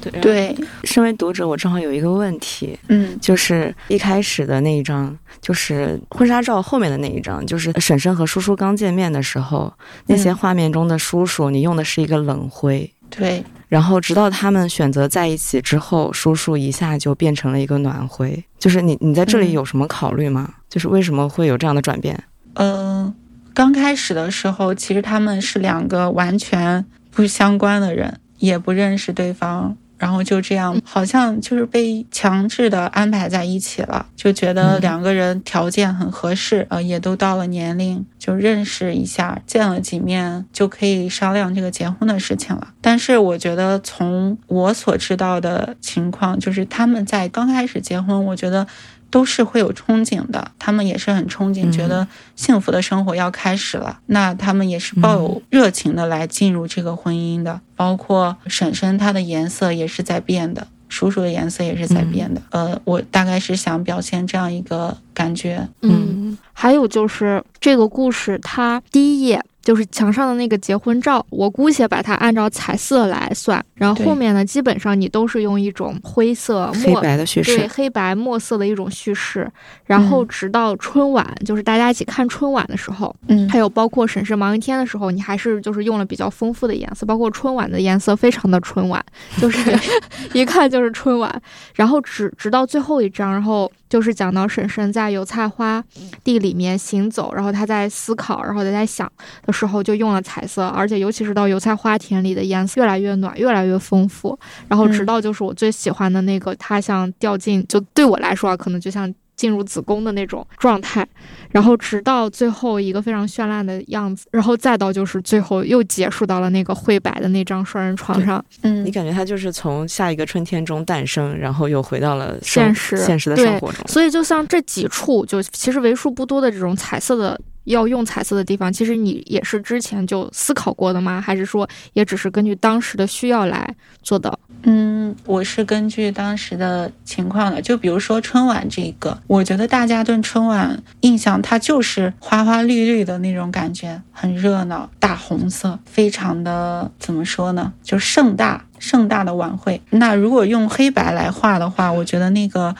对。
对，
身为读者，我正好有一个问题，嗯，就是一开始的那一张，就是婚纱照后面的那一张，就是婶婶和叔叔刚见面的时候，那些画面中的叔叔，你用的是一个冷灰，
对，
然后直到他们选择在一起之后，叔叔一下就变成了一个暖灰，就是你你在这里有什么考虑吗？就是为什么会有这样的转变？
嗯，刚开始的时候，其实他们是两个完全不相关的人，也不认识对方。然后就这样，好像就是被强制的安排在一起了，就觉得两个人条件很合适，呃，也都到了年龄，就认识一下，见了几面就可以商量这个结婚的事情了。但是我觉得从我所知道的情况，就是他们在刚开始结婚，我觉得。都是会有憧憬的，他们也是很憧憬，觉得幸福的生活要开始了。那他们也是抱有热情的来进入这个婚姻的。包括婶婶，她的颜色也是在变的，叔叔的颜色也是在变的。呃，我大概是想表现这样一个感觉。
嗯，还有就是这个故事，它第一页。就是墙上的那个结婚照，我姑且把它按照彩色来算，然后后面呢，基本上你都是用一种灰色、
黑白的叙事，
对，黑白墨色的一种叙事。然后直到春晚，就是大家一起看春晚的时候，嗯，还有包括审视忙一天的时候，你还是就是用了比较丰富的颜色，包括春晚的颜色非常的春晚，就是 一看就是春晚。然后直直到最后一张，然后。就是讲到婶婶在油菜花地里面行走，然后她在思考，然后她在想的时候就用了彩色，而且尤其是到油菜花田里的颜色越来越暖，越来越丰富，然后直到就是我最喜欢的那个，它像掉进，就对我来说啊，可能就像。进入子宫的那种状态，然后直到最后一个非常绚烂的样子，然后再到就是最后又结束到了那个灰白的那张双人床上。
嗯，你感觉它就是从下一个春天中诞生，然后又回到了
现实
现实的生活中。
所以就像这几处，就其实为数不多的这种彩色的要用彩色的地方，其实你也是之前就思考过的吗？还是说也只是根据当时的需要来做的？
嗯，我是根据当时的情况的。就比如说春晚这个，我觉得大家对春晚印象它就是花花绿绿的那种感觉，很热闹，大红色，非常的怎么说呢？就盛大盛大的晚会。那如果用黑白来画的话，我觉得那个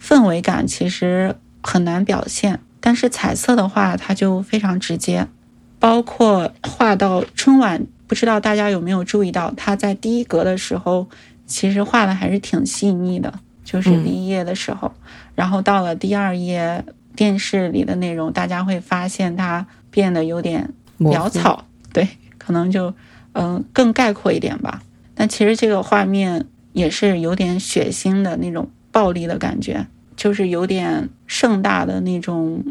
氛围感其实很难表现。但是彩色的话，它就非常直接，包括画到春晚，不知道大家有没有注意到，他在第一格的时候，其实画的还是挺细腻的，就是第一页的时候，然后到了第二页电视里的内容，大家会发现它变得有点潦草，对，可能就嗯更概括一点吧。但其实这个画面也是有点血腥的那种暴力的感觉。就是有点盛大的那种，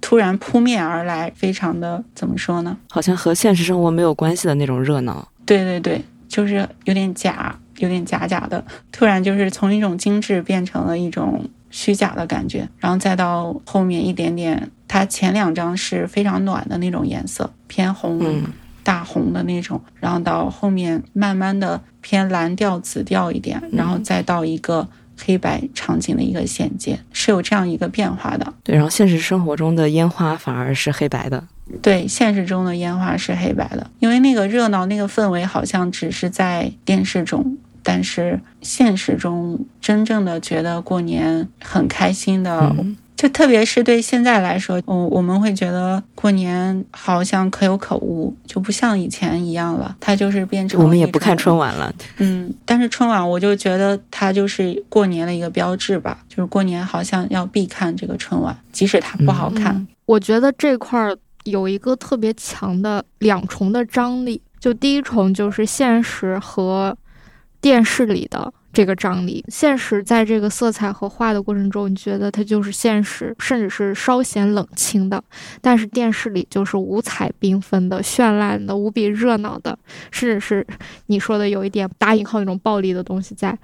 突然扑面而来，非常的怎么说呢？
好像和现实生活没有关系的那种热闹。
对对对，就是有点假，有点假假的。突然就是从一种精致变成了一种虚假的感觉，然后再到后面一点点，它前两张是非常暖的那种颜色，偏红、大红的那种，然后到后面慢慢的偏蓝调、紫调一点，然后再到一个。黑白场景的一个衔接是有这样一个变化的，
对。然后现实生活中的烟花反而是黑白的，
对。现实中的烟花是黑白的，因为那个热闹、那个氛围好像只是在电视中，但是现实中真正的觉得过年很开心的。就特别是对现在来说，嗯，我们会觉得过年好像可有可无，就不像以前一样了。它就是变成
我们也不看春晚了。
嗯，但是春晚我就觉得它就是过年的一个标志吧，就是过年好像要必看这个春晚，即使它不好看。
我觉得这块儿有一个特别强的两重的张力，就第一重就是现实和电视里的。这个张力，现实在这个色彩和画的过程中，你觉得它就是现实，甚至是稍显冷清的；但是电视里就是五彩缤纷的、绚烂的、无比热闹的，甚至是你说的有一点打引号那种暴力的东西在。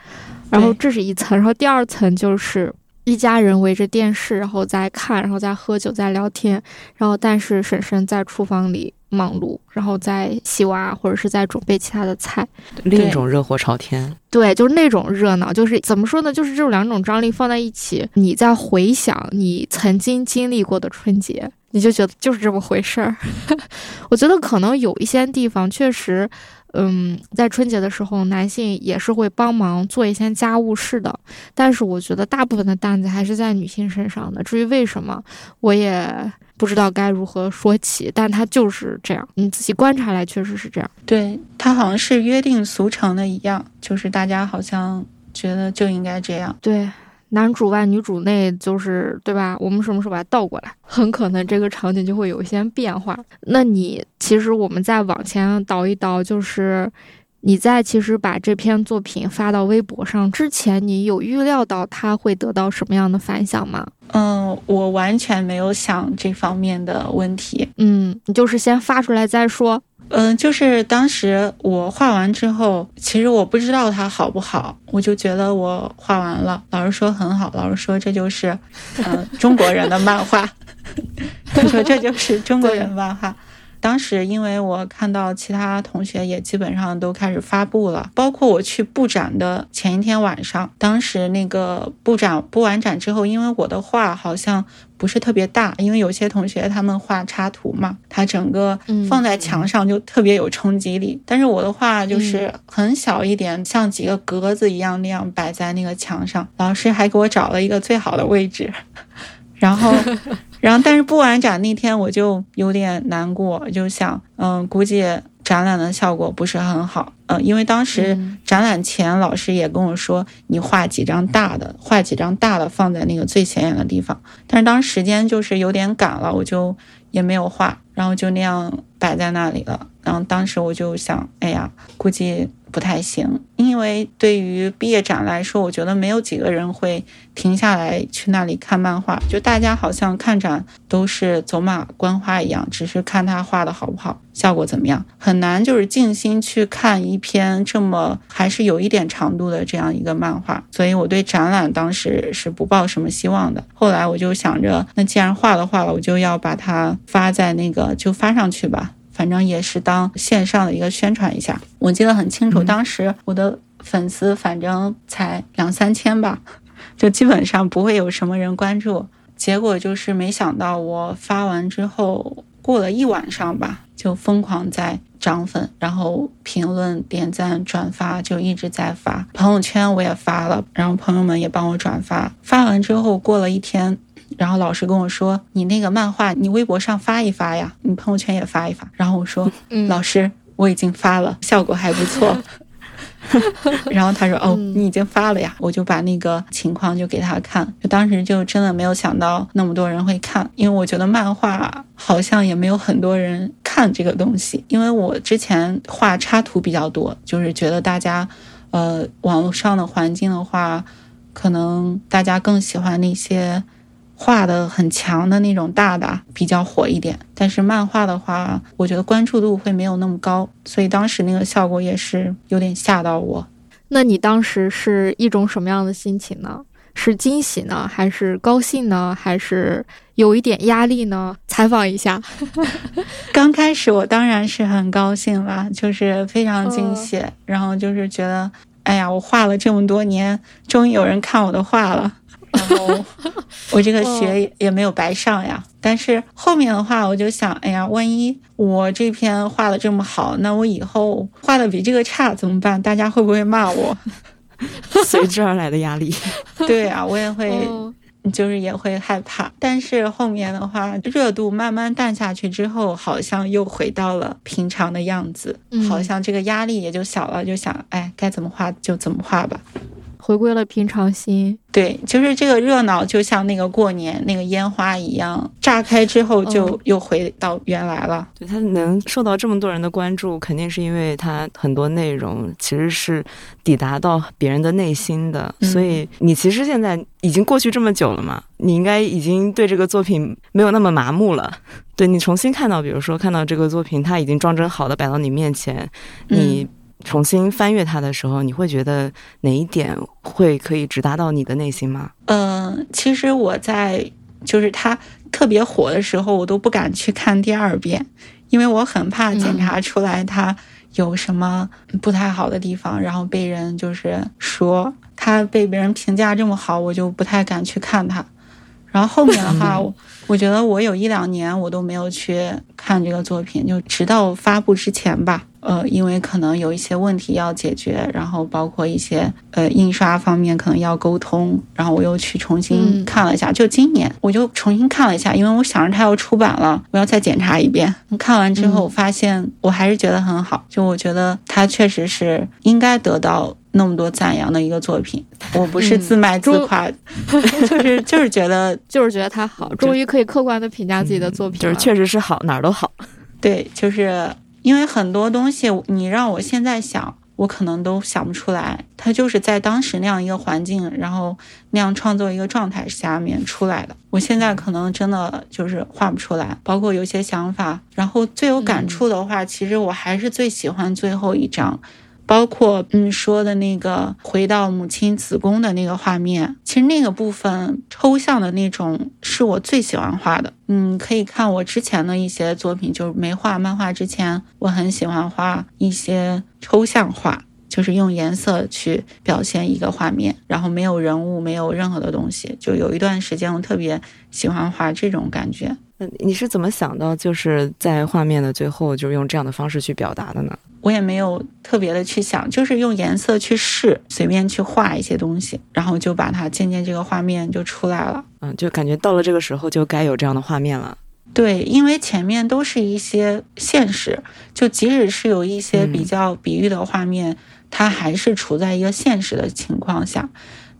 然后这是一层，然后第二层就是一家人围着电视，然后在看，然后在喝酒，在聊天，然后但是婶婶在厨房里。忙碌，然后在洗碗或者是在准备其他的菜，
另一种热火朝天。
对，就是那种热闹，就是怎么说呢？就是这种两种张力放在一起，你在回想你曾经经历过的春节，你就觉得就是这么回事儿。我觉得可能有一些地方确实，嗯，在春节的时候，男性也是会帮忙做一些家务事的，但是我觉得大部分的担子还是在女性身上的。至于为什么，我也。不知道该如何说起，但他就是这样。你仔细观察来，确实是这样。
对他好像是约定俗成的一样，就是大家好像觉得就应该这样。
对，男主外女主内，就是对吧？我们什么时候把它倒过来？很可能这个场景就会有一些变化。那你其实我们再往前倒一倒，就是。你在其实把这篇作品发到微博上之前，你有预料到它会得到什么样的反响吗？
嗯，我完全没有想这方面的问题。
嗯，你就是先发出来再说。
嗯，就是当时我画完之后，其实我不知道它好不好，我就觉得我画完了。老师说很好，老师说这就是，嗯，中国人的漫画。他说这就是中国人漫画。当时因为我看到其他同学也基本上都开始发布了，包括我去布展的前一天晚上，当时那个布展布完展之后，因为我的画好像不是特别大，因为有些同学他们画插图嘛，它整个放在墙上就特别有冲击力，但是我的画就是很小一点，像几个格子一样那样摆在那个墙上，老师还给我找了一个最好的位置，然后。然后，但是布完展那天我就有点难过，就想，嗯，估计展览的效果不是很好，嗯，因为当时展览前老师也跟我说，你画几张大的，画几张大的放在那个最显眼的地方。但是当时间就是有点赶了，我就也没有画，然后就那样摆在那里了。然后当时我就想，哎呀，估计不太行，因为对于毕业展来说，我觉得没有几个人会停下来去那里看漫画，就大家好像看展都是走马观花一样，只是看他画的好不好，效果怎么样，很难就是静心去看一篇这么还是有一点长度的这样一个漫画，所以我对展览当时是不抱什么希望的。后来我就想着，那既然画了画了，我就要把它发在那个就发上去吧。反正也是当线上的一个宣传一下。我记得很清楚，当时我的粉丝反正才两三千吧，就基本上不会有什么人关注。结果就是没想到，我发完之后过了一晚上吧，就疯狂在涨粉，然后评论、点赞、转发，就一直在发。朋友圈我也发了，然后朋友们也帮我转发。发完之后过了一天。然后老师跟我说：“你那个漫画，你微博上发一发呀，你朋友圈也发一发。”然后我说：“老师，我已经发了，效果还不错。”然后他说：“哦，你已经发了呀。”我就把那个情况就给他看。就当时就真的没有想到那么多人会看，因为我觉得漫画好像也没有很多人看这个东西。因为我之前画插图比较多，就是觉得大家，呃，网络上的环境的话，可能大家更喜欢那些。画的很强的那种大的比较火一点，但是漫画的话，我觉得关注度会没有那么高，所以当时那个效果也是有点吓到我。
那你当时是一种什么样的心情呢？是惊喜呢，还是高兴呢，还是有一点压力呢？采访一下。
刚开始我当然是很高兴啦，就是非常惊喜，然后就是觉得，哎呀，我画了这么多年，终于有人看我的画了。然后我这个学也没有白上呀，但是后面的话我就想，哎呀，万一我这篇画的这么好，那我以后画的比这个差怎么办？大家会不会骂我？
随之而来的压力。
对啊，我也会，就是也会害怕。但是后面的话，热度慢慢淡下去之后，好像又回到了平常的样子，好像这个压力也就小了。就想，哎，该怎么画就怎么画吧。
回归了平常心，
对，就是这个热闹，就像那个过年那个烟花一样，炸开之后就又回到原来了。
对，它能受到这么多人的关注，肯定是因为它很多内容其实是抵达到别人的内心的。所以你其实现在已经过去这么久了嘛，你应该已经对这个作品没有那么麻木了。对你重新看到，比如说看到这个作品，它已经装帧好的摆到你面前，你。重新翻阅它的时候，你会觉得哪一点会可以直达到你的内心吗？
嗯，其实我在就是它特别火的时候，我都不敢去看第二遍，因为我很怕检查出来它有什么不太好的地方，然后被人就是说它被别人评价这么好，我就不太敢去看它。然后后面的话，我觉得我有一两年我都没有去看这个作品，就直到发布之前吧。呃，因为可能有一些问题要解决，然后包括一些呃印刷方面可能要沟通，然后我又去重新看了一下。就今年我就重新看了一下，因为我想着它要出版了，我要再检查一遍。看完之后发现我还是觉得很好，就我觉得它确实是应该得到那么多赞扬的一个作品。我不是自卖自夸，就是 就是觉得
就是觉得它好，终于可以客观的评价自己的作品，
就是确实是好，哪儿都好。
对，就是。因为很多东西，你让我现在想，我可能都想不出来。它就是在当时那样一个环境，然后那样创作一个状态下面出来的。我现在可能真的就是画不出来，包括有些想法。然后最有感触的话，其实我还是最喜欢最后一张。包括嗯说的那个回到母亲子宫的那个画面，其实那个部分抽象的那种是我最喜欢画的。嗯，可以看我之前的一些作品，就是没画漫画之前，我很喜欢画一些抽象画，就是用颜色去表现一个画面，然后没有人物，没有任何的东西。就有一段时间，我特别喜欢画这种感觉。
嗯，你是怎么想到就是在画面的最后，就用这样的方式去表达的呢？
我也没有特别的去想，就是用颜色去试，随便去画一些东西，然后就把它渐渐这个画面就出来了。
嗯，就感觉到了这个时候就该有这样的画面了。
对，因为前面都是一些现实，就即使是有一些比较比喻的画面，它还是处在一个现实的情况下。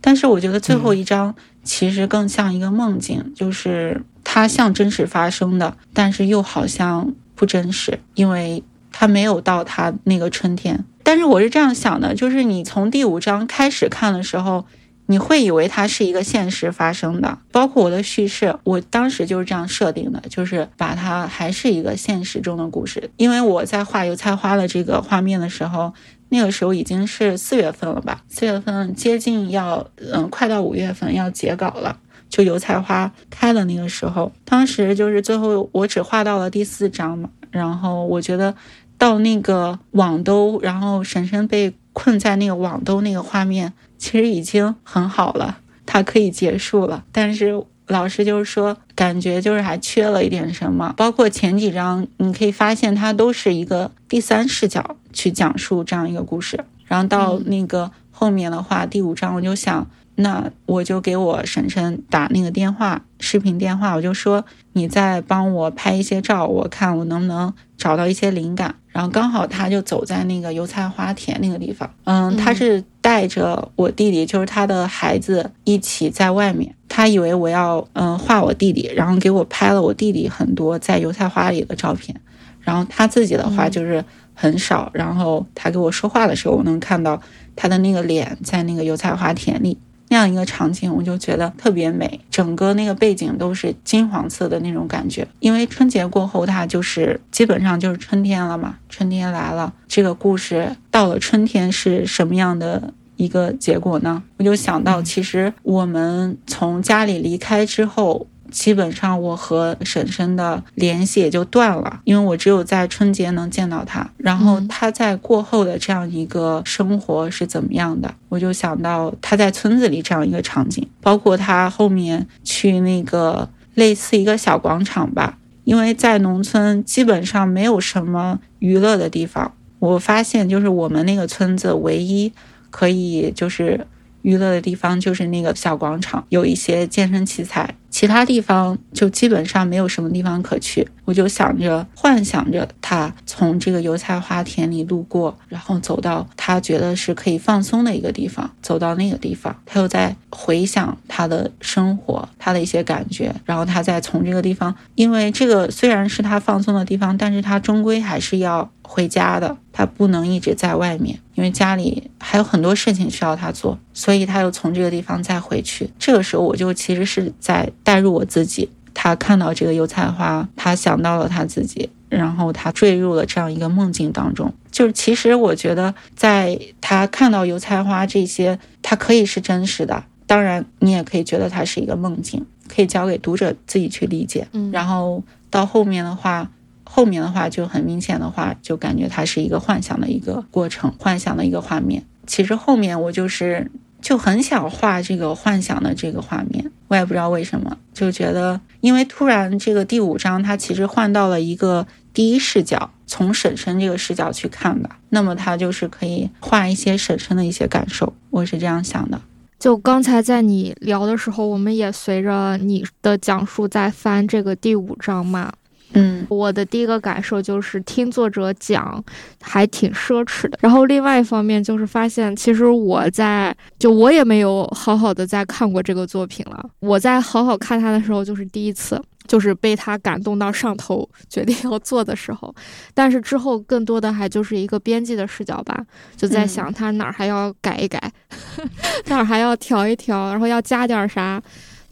但是我觉得最后一张其实更像一个梦境，就是它像真实发生的，但是又好像不真实，因为。它没有到它那个春天。但是我是这样想的，就是你从第五章开始看的时候。你会以为它是一个现实发生的，包括我的叙事，我当时就是这样设定的，就是把它还是一个现实中的故事。因为我在画油菜花的这个画面的时候，那个时候已经是四月份了吧？四月份接近要，嗯，快到五月份要截稿了，就油菜花开的那个时候，当时就是最后我只画到了第四章嘛，然后我觉得到那个网兜，然后婶婶被困在那个网兜那个画面。其实已经很好了，它可以结束了。但是老师就是说，感觉就是还缺了一点什么。包括前几章，你可以发现它都是一个第三视角去讲述这样一个故事。然后到那个后面的话，第五章我就想，那我就给我婶婶打那个电话，视频电话，我就说你再帮我拍一些照，我看我能不能找到一些灵感。然后刚好他就走在那个油菜花田那个地方，嗯，他是带着我弟弟，就是他的孩子一起在外面。他以为我要嗯画我弟弟，然后给我拍了我弟弟很多在油菜花里的照片。然后他自己的话就是很少。然后他给我说话的时候，我能看到他的那个脸在那个油菜花田里。那样一个场景，我就觉得特别美，整个那个背景都是金黄色的那种感觉。因为春节过后，它就是基本上就是春天了嘛，春天来了。这个故事到了春天是什么样的一个结果呢？我就想到，其实我们从家里离开之后。基本上我和婶婶的联系也就断了，因为我只有在春节能见到她。然后她在过后的这样一个生活是怎么样的？我就想到她在村子里这样一个场景，包括她后面去那个类似一个小广场吧，因为在农村基本上没有什么娱乐的地方。我发现就是我们那个村子唯一可以就是娱乐的地方就是那个小广场，有一些健身器材。其他地方就基本上没有什么地方可去，我就想着幻想着他从这个油菜花田里路过，然后走到他觉得是可以放松的一个地方，走到那个地方，他又在回想他的生活，他的一些感觉，然后他再从这个地方，因为这个虽然是他放松的地方，但是他终归还是要回家的，他不能一直在外面，因为家里还有很多事情需要他做，所以他又从这个地方再回去。这个时候我就其实是在。带入我自己，他看到这个油菜花，他想到了他自己，然后他坠入了这样一个梦境当中。就是其实我觉得，在他看到油菜花这些，它可以是真实的，当然你也可以觉得它是一个梦境，可以交给读者自己去理解。
嗯，
然后到后面的话，后面的话就很明显的话，就感觉它是一个幻想的一个过程，幻想的一个画面。其实后面我就是。就很想画这个幻想的这个画面，我也不知道为什么，就觉得因为突然这个第五章它其实换到了一个第一视角，从婶婶这个视角去看的，那么它就是可以画一些婶婶的一些感受，我是这样想的。
就刚才在你聊的时候，我们也随着你的讲述在翻这个第五章嘛。
嗯，
我的第一个感受就是听作者讲还挺奢侈的。然后另外一方面就是发现，其实我在就我也没有好好的在看过这个作品了。我在好好看他的时候，就是第一次，就是被他感动到上头，决定要做的时候。但是之后更多的还就是一个编辑的视角吧，就在想他哪儿还要改一改，哪儿还要调一调，然后要加点啥。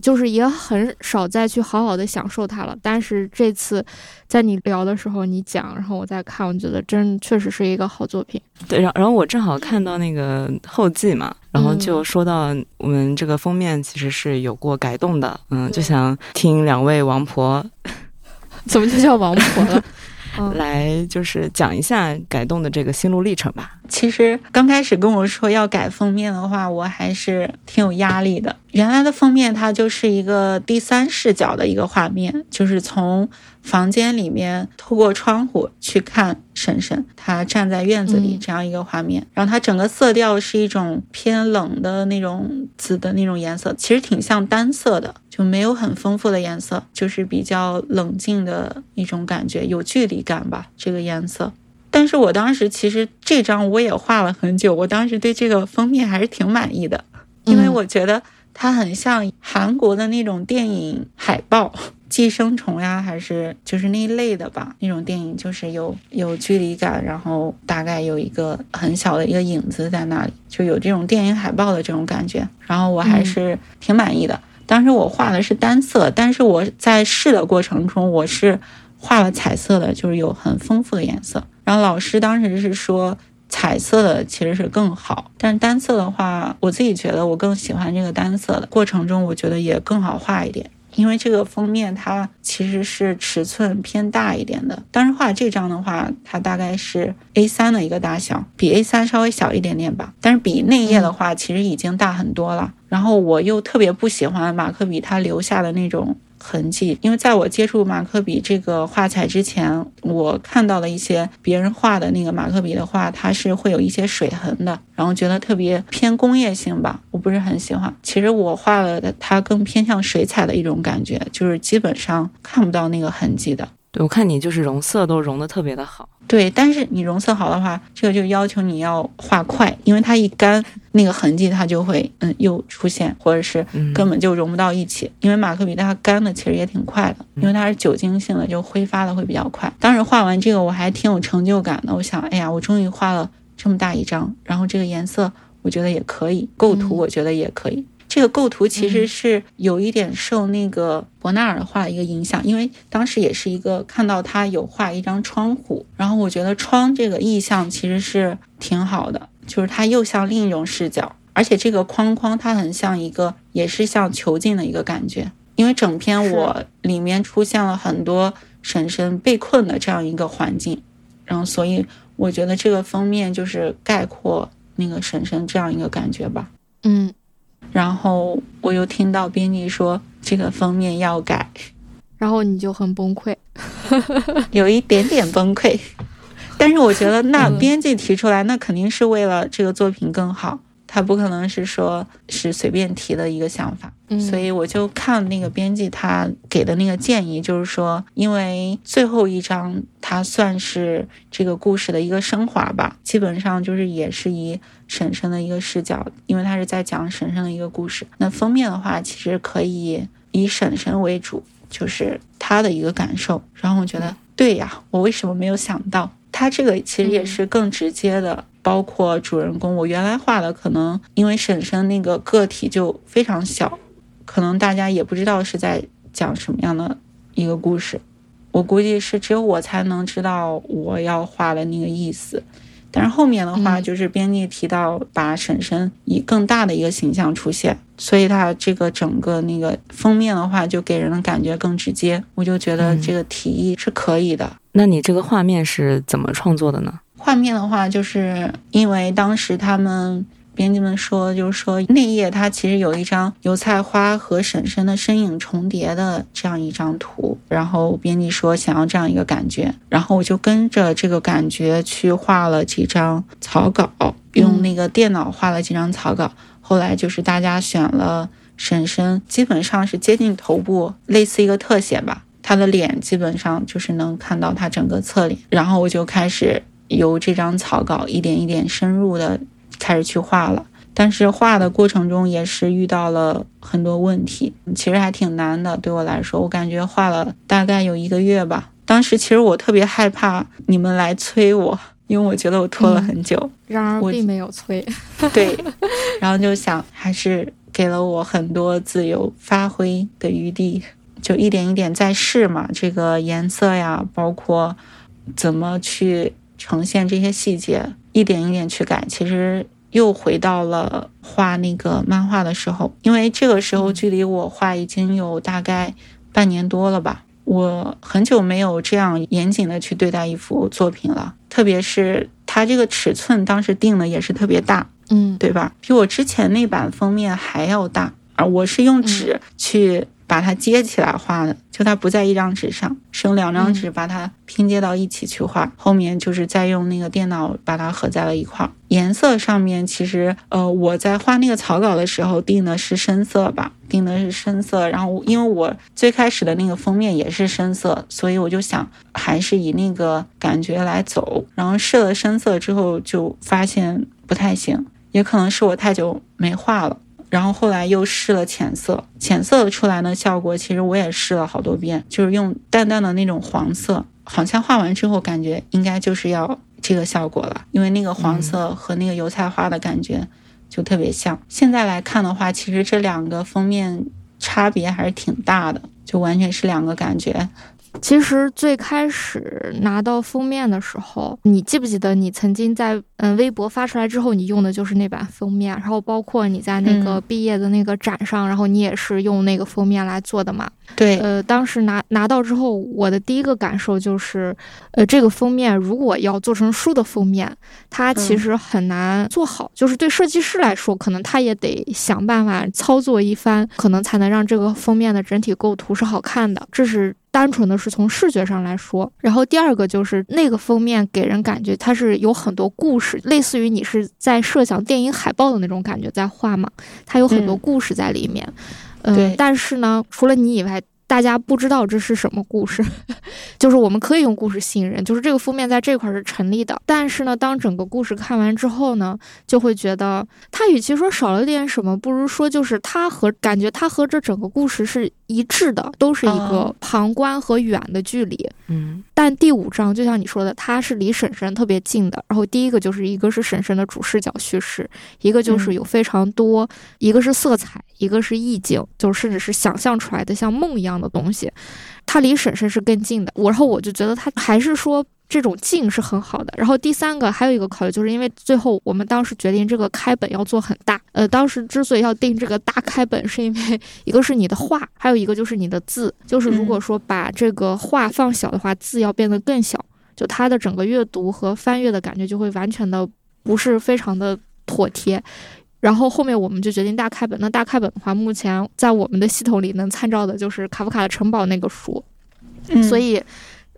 就是也很少再去好好的享受它了。但是这次在你聊的时候，你讲，然后我再看，我觉得真确实是一个好作品。
对，然然后我正好看到那个后记嘛，然后就说到我们这个封面其实是有过改动的，嗯，就想听两位王婆，
怎么就叫王婆了？
来就是讲一下改动的这个心路历程吧。
其实刚开始跟我说要改封面的话，我还是挺有压力的。原来的封面它就是一个第三视角的一个画面，就是从房间里面透过窗户去看婶婶，她站在院子里这样一个画面。然后它整个色调是一种偏冷的那种紫的那种颜色，其实挺像单色的，就没有很丰富的颜色，就是比较冷静的一种感觉，有距离感吧，这个颜色。但是我当时其实这张我也画了很久，我当时对这个封面还是挺满意的，因为我觉得它很像韩国的那种电影海报。寄生虫呀，还是就是那一类的吧。那种电影就是有有距离感，然后大概有一个很小的一个影子在那里，就有这种电影海报的这种感觉。然后我还是挺满意的。当时我画的是单色，但是我在试的过程中，我是画了彩色的，就是有很丰富的颜色。然后老师当时是说。彩色的其实是更好，但是单色的话，我自己觉得我更喜欢这个单色的过程中，我觉得也更好画一点。因为这个封面它其实是尺寸偏大一点的，当时画这张的话，它大概是 A3 的一个大小，比 A3 稍微小一点点吧。但是比内页的话，其实已经大很多了。然后我又特别不喜欢马克笔它留下的那种。痕迹，因为在我接触马克笔这个画彩之前，我看到了一些别人画的那个马克笔的画，它是会有一些水痕的，然后觉得特别偏工业性吧，我不是很喜欢。其实我画了的，它更偏向水彩的一种感觉，就是基本上看不到那个痕迹的。
对，我看你就是融色都融的特别的好。
对，但是你融色好的话，这个就要求你要画快，因为它一干，那个痕迹它就会嗯又出现，或者是根本就融不到一起。因为马克笔它干的其实也挺快的，因为它是酒精性的，就挥发的会比较快。当时画完这个我还挺有成就感的，我想，哎呀，我终于画了这么大一张，然后这个颜色我觉得也可以，构图我觉得也可以。这个构图其实是有一点受那个伯纳尔的画的一个影响，因为当时也是一个看到他有画一张窗户，然后我觉得窗这个意象其实是挺好的，就是它又像另一种视角，而且这个框框它很像一个，也是像囚禁的一个感觉，因为整篇我里面出现了很多婶婶被困的这样一个环境，然后所以我觉得这个封面就是概括那个婶婶这样一个感觉吧，
嗯。
然后我又听到编辑说这个封面要改，
然后你就很崩溃，
有一点点崩溃。但是我觉得那编辑提出来，那肯定是为了这个作品更好。他不可能是说，是随便提的一个想法，所以我就看那个编辑他给的那个建议，就是说，因为最后一章它算是这个故事的一个升华吧，基本上就是也是以婶婶的一个视角，因为他是在讲婶婶的一个故事。那封面的话，其实可以以婶婶为主，就是他的一个感受。然后我觉得，对呀，我为什么没有想到？他这个其实也是更直接的。包括主人公，我原来画的可能因为婶婶那个个体就非常小，可能大家也不知道是在讲什么样的一个故事。我估计是只有我才能知道我要画的那个意思。但是后面的话，就是编辑提到把婶婶以更大的一个形象出现，所以它这个整个那个封面的话，就给人的感觉更直接。我就觉得这个提议是可以的。
那你这个画面是怎么创作的呢？
画面的话，就是因为当时他们编辑们说，就是说内页它其实有一张油菜花和婶婶的身影重叠的这样一张图，然后编辑说想要这样一个感觉，然后我就跟着这个感觉去画了几张草稿，用那个电脑画了几张草稿。后来就是大家选了婶婶，基本上是接近头部，类似一个特写吧，她的脸基本上就是能看到她整个侧脸，然后我就开始。由这张草稿一点一点深入的开始去画了，但是画的过程中也是遇到了很多问题，其实还挺难的。对我来说，我感觉画了大概有一个月吧。当时其实我特别害怕你们来催我，因为我觉得我拖了很久。
然而并没有催。
对，然后就想还是给了我很多自由发挥的余地，就一点一点在试嘛。这个颜色呀，包括怎么去。呈现这些细节，一点一点去改，其实又回到了画那个漫画的时候，因为这个时候距离我画已经有大概半年多了吧，我很久没有这样严谨的去对待一幅作品了，特别是它这个尺寸当时定的也是特别大，
嗯，
对吧？比我之前那版封面还要大，而我是用纸去。把它接起来画的，就它不在一张纸上，是用两张纸把它拼接到一起去画。后面就是再用那个电脑把它合在了一块儿。颜色上面其实，呃，我在画那个草稿的时候定的是深色吧，定的是深色。然后因为我最开始的那个封面也是深色，所以我就想还是以那个感觉来走。然后试了深色之后，就发现不太行，也可能是我太久没画了。然后后来又试了浅色，浅色出来的效果，其实我也试了好多遍，就是用淡淡的那种黄色，好像画完之后感觉应该就是要这个效果了，因为那个黄色和那个油菜花的感觉就特别像。现在来看的话，其实这两个封面差别还是挺大的，就完全是两个感觉。
其实最开始拿到封面的时候，你记不记得你曾经在嗯微博发出来之后，你用的就是那版封面，然后包括你在那个毕业的那个展上，然后你也是用那个封面来做的嘛？
对，
呃，当时拿拿到之后，我的第一个感受就是，呃，这个封面如果要做成书的封面，它其实很难做好，就是对设计师来说，可能他也得想办法操作一番，可能才能让这个封面的整体构图是好看的。这是。单纯的是从视觉上来说，然后第二个就是那个封面给人感觉它是有很多故事，类似于你是在设想电影海报的那种感觉在画嘛，它有很多故事在里面。嗯，但是呢，除了你以外。大家不知道这是什么故事，就是我们可以用故事吸引人，就是这个封面在这块是成立的。但是呢，当整个故事看完之后呢，就会觉得它与其说少了点什么，不如说就是它和感觉它和这整个故事是一致的，都是一个旁观和远的距离。
嗯，
但第五章就像你说的，它是离婶婶特别近的。然后第一个就是一个是婶婶的主视角叙事，一个就是有非常多，一个是色彩，一个是意境，就甚至是想象出来的像梦一样。的东西，它离婶婶是更近的。我然后我就觉得它还是说这种近是很好的。然后第三个还有一个考虑，就是因为最后我们当时决定这个开本要做很大。呃，当时之所以要定这个大开本，是因为一个是你的画，还有一个就是你的字。就是如果说把这个画放小的话，字要变得更小，就它的整个阅读和翻阅的感觉就会完全的不是非常的妥帖。然后后面我们就决定大开本。那大开本的话，目前在我们的系统里能参照的就是卡夫卡的城堡那个书，嗯所以。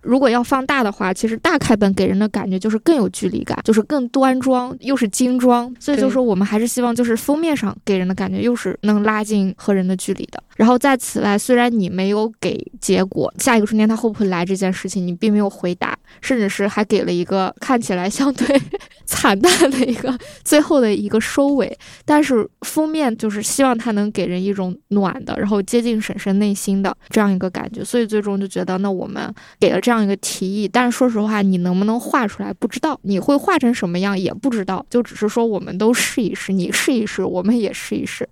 如果要放大的话，其实大开本给人的感觉就是更有距离感，就是更端庄，又是精装。所以就说我们还是希望就是封面上给人的感觉又是能拉近和人的距离的。然后在此外，虽然你没有给结果，下一个春天他会不会来这件事情，你并没有回答，甚至是还给了一个看起来相对惨淡的一个最后的一个收尾。但是封面就是希望它能给人一种暖的，然后接近婶婶内心的这样一个感觉。所以最终就觉得，那我们给了这样。一个提议，但是说实话，你能不能画出来不知道，你会画成什么样也不知道，就只是说我们都试一试，你试一试，我们也试一试。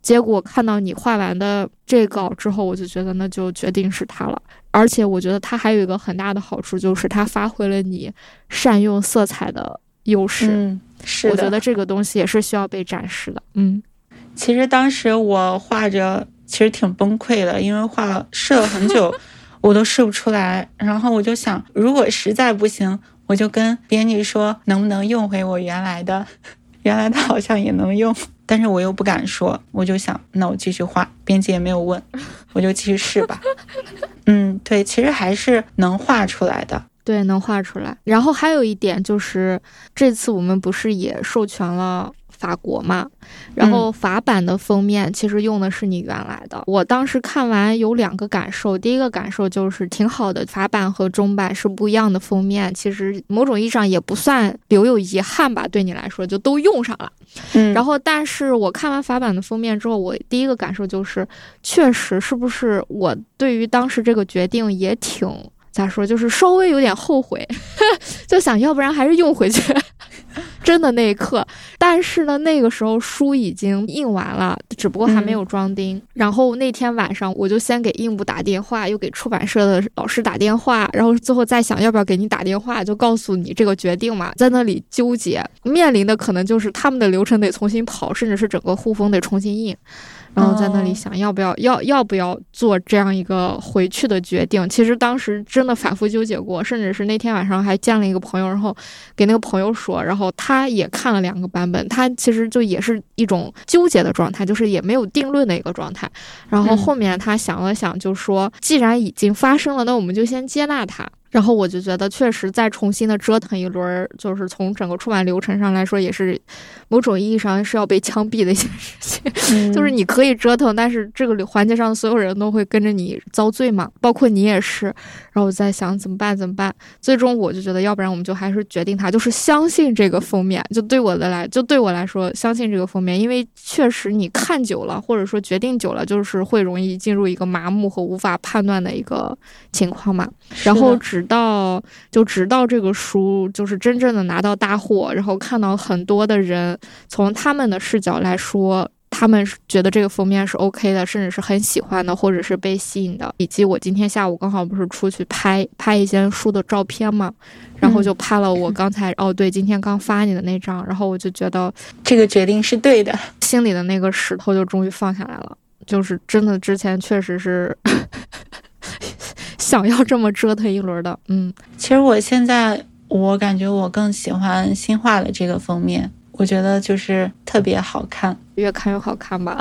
结果看到你画完的这稿之后，我就觉得那就决定是它了。而且我觉得它还有一个很大的好处，就是它发挥了你善用色彩的优势。
嗯，是
我觉得这个东西也是需要被展示的。嗯，
其实当时我画着，其实挺崩溃的，因为画试了很久。我都试不出来，然后我就想，如果实在不行，我就跟编辑说，能不能用回我原来的？原来的好像也能用，但是我又不敢说，我就想，那我继续画。编辑也没有问，我就继续试吧。嗯，对，其实还是能画出来的，
对，能画出来。然后还有一点就是，这次我们不是也授权了。法国嘛，然后法版的封面其实用的是你原来的。我当时看完有两个感受，第一个感受就是挺好的，法版和中版是不一样的封面，其实某种意义上也不算留有遗憾吧，对你来说就都用上了。
嗯，
然后但是我看完法版的封面之后，我第一个感受就是，确实是不是我对于当时这个决定也挺咋说，就是稍微有点后悔，就想要不然还是用回去。真的那一刻，但是呢，那个时候书已经印完了，只不过还没有装订。然后那天晚上，我就先给印部打电话，又给出版社的老师打电话，然后最后再想要不要给你打电话，就告诉你这个决定嘛，在那里纠结，面临的可能就是他们的流程得重新跑，甚至是整个护封得重新印。然后在那里想要不要要要不要做这样一个回去的决定，其实当时真的反复纠结过，甚至是那天晚上还见了一个朋友，然后给那个朋友说，然后他也看了两个版本，他其实就也是一种纠结的状态，就是也没有定论的一个状态。然后后面他想了想，就说既然已经发生了，那我们就先接纳它。然后我就觉得，确实再重新的折腾一轮，就是从整个出版流程上来说，也是某种意义上是要被枪毙的一件事情。就是你可以折腾，但是这个环节上的所有人都会跟着你遭罪嘛，包括你也是。然后我在想怎么办？怎么办？最终我就觉得，要不然我们就还是决定它，就是相信这个封面。就对我的来，就对我来说，相信这个封面，因为确实你看久了，或者说决定久了，就是会容易进入一个麻木和无法判断的一个情况嘛。然后直到就直到这个书就是真正的拿到大货，然后看到很多的人从他们的视角来说，他们觉得这个封面是 OK 的，甚至是很喜欢的，或者是被吸引的。以及我今天下午刚好不是出去拍拍一些书的照片嘛，然后就拍了我刚才哦对，今天刚发你的那张，然后我就觉得
这个决定是对的，
心里的那个石头就终于放下来了。就是真的之前确实是。想要这么折腾一轮的，嗯，
其实我现在我感觉我更喜欢新画的这个封面，我觉得就是特别好看，
越看越好看吧。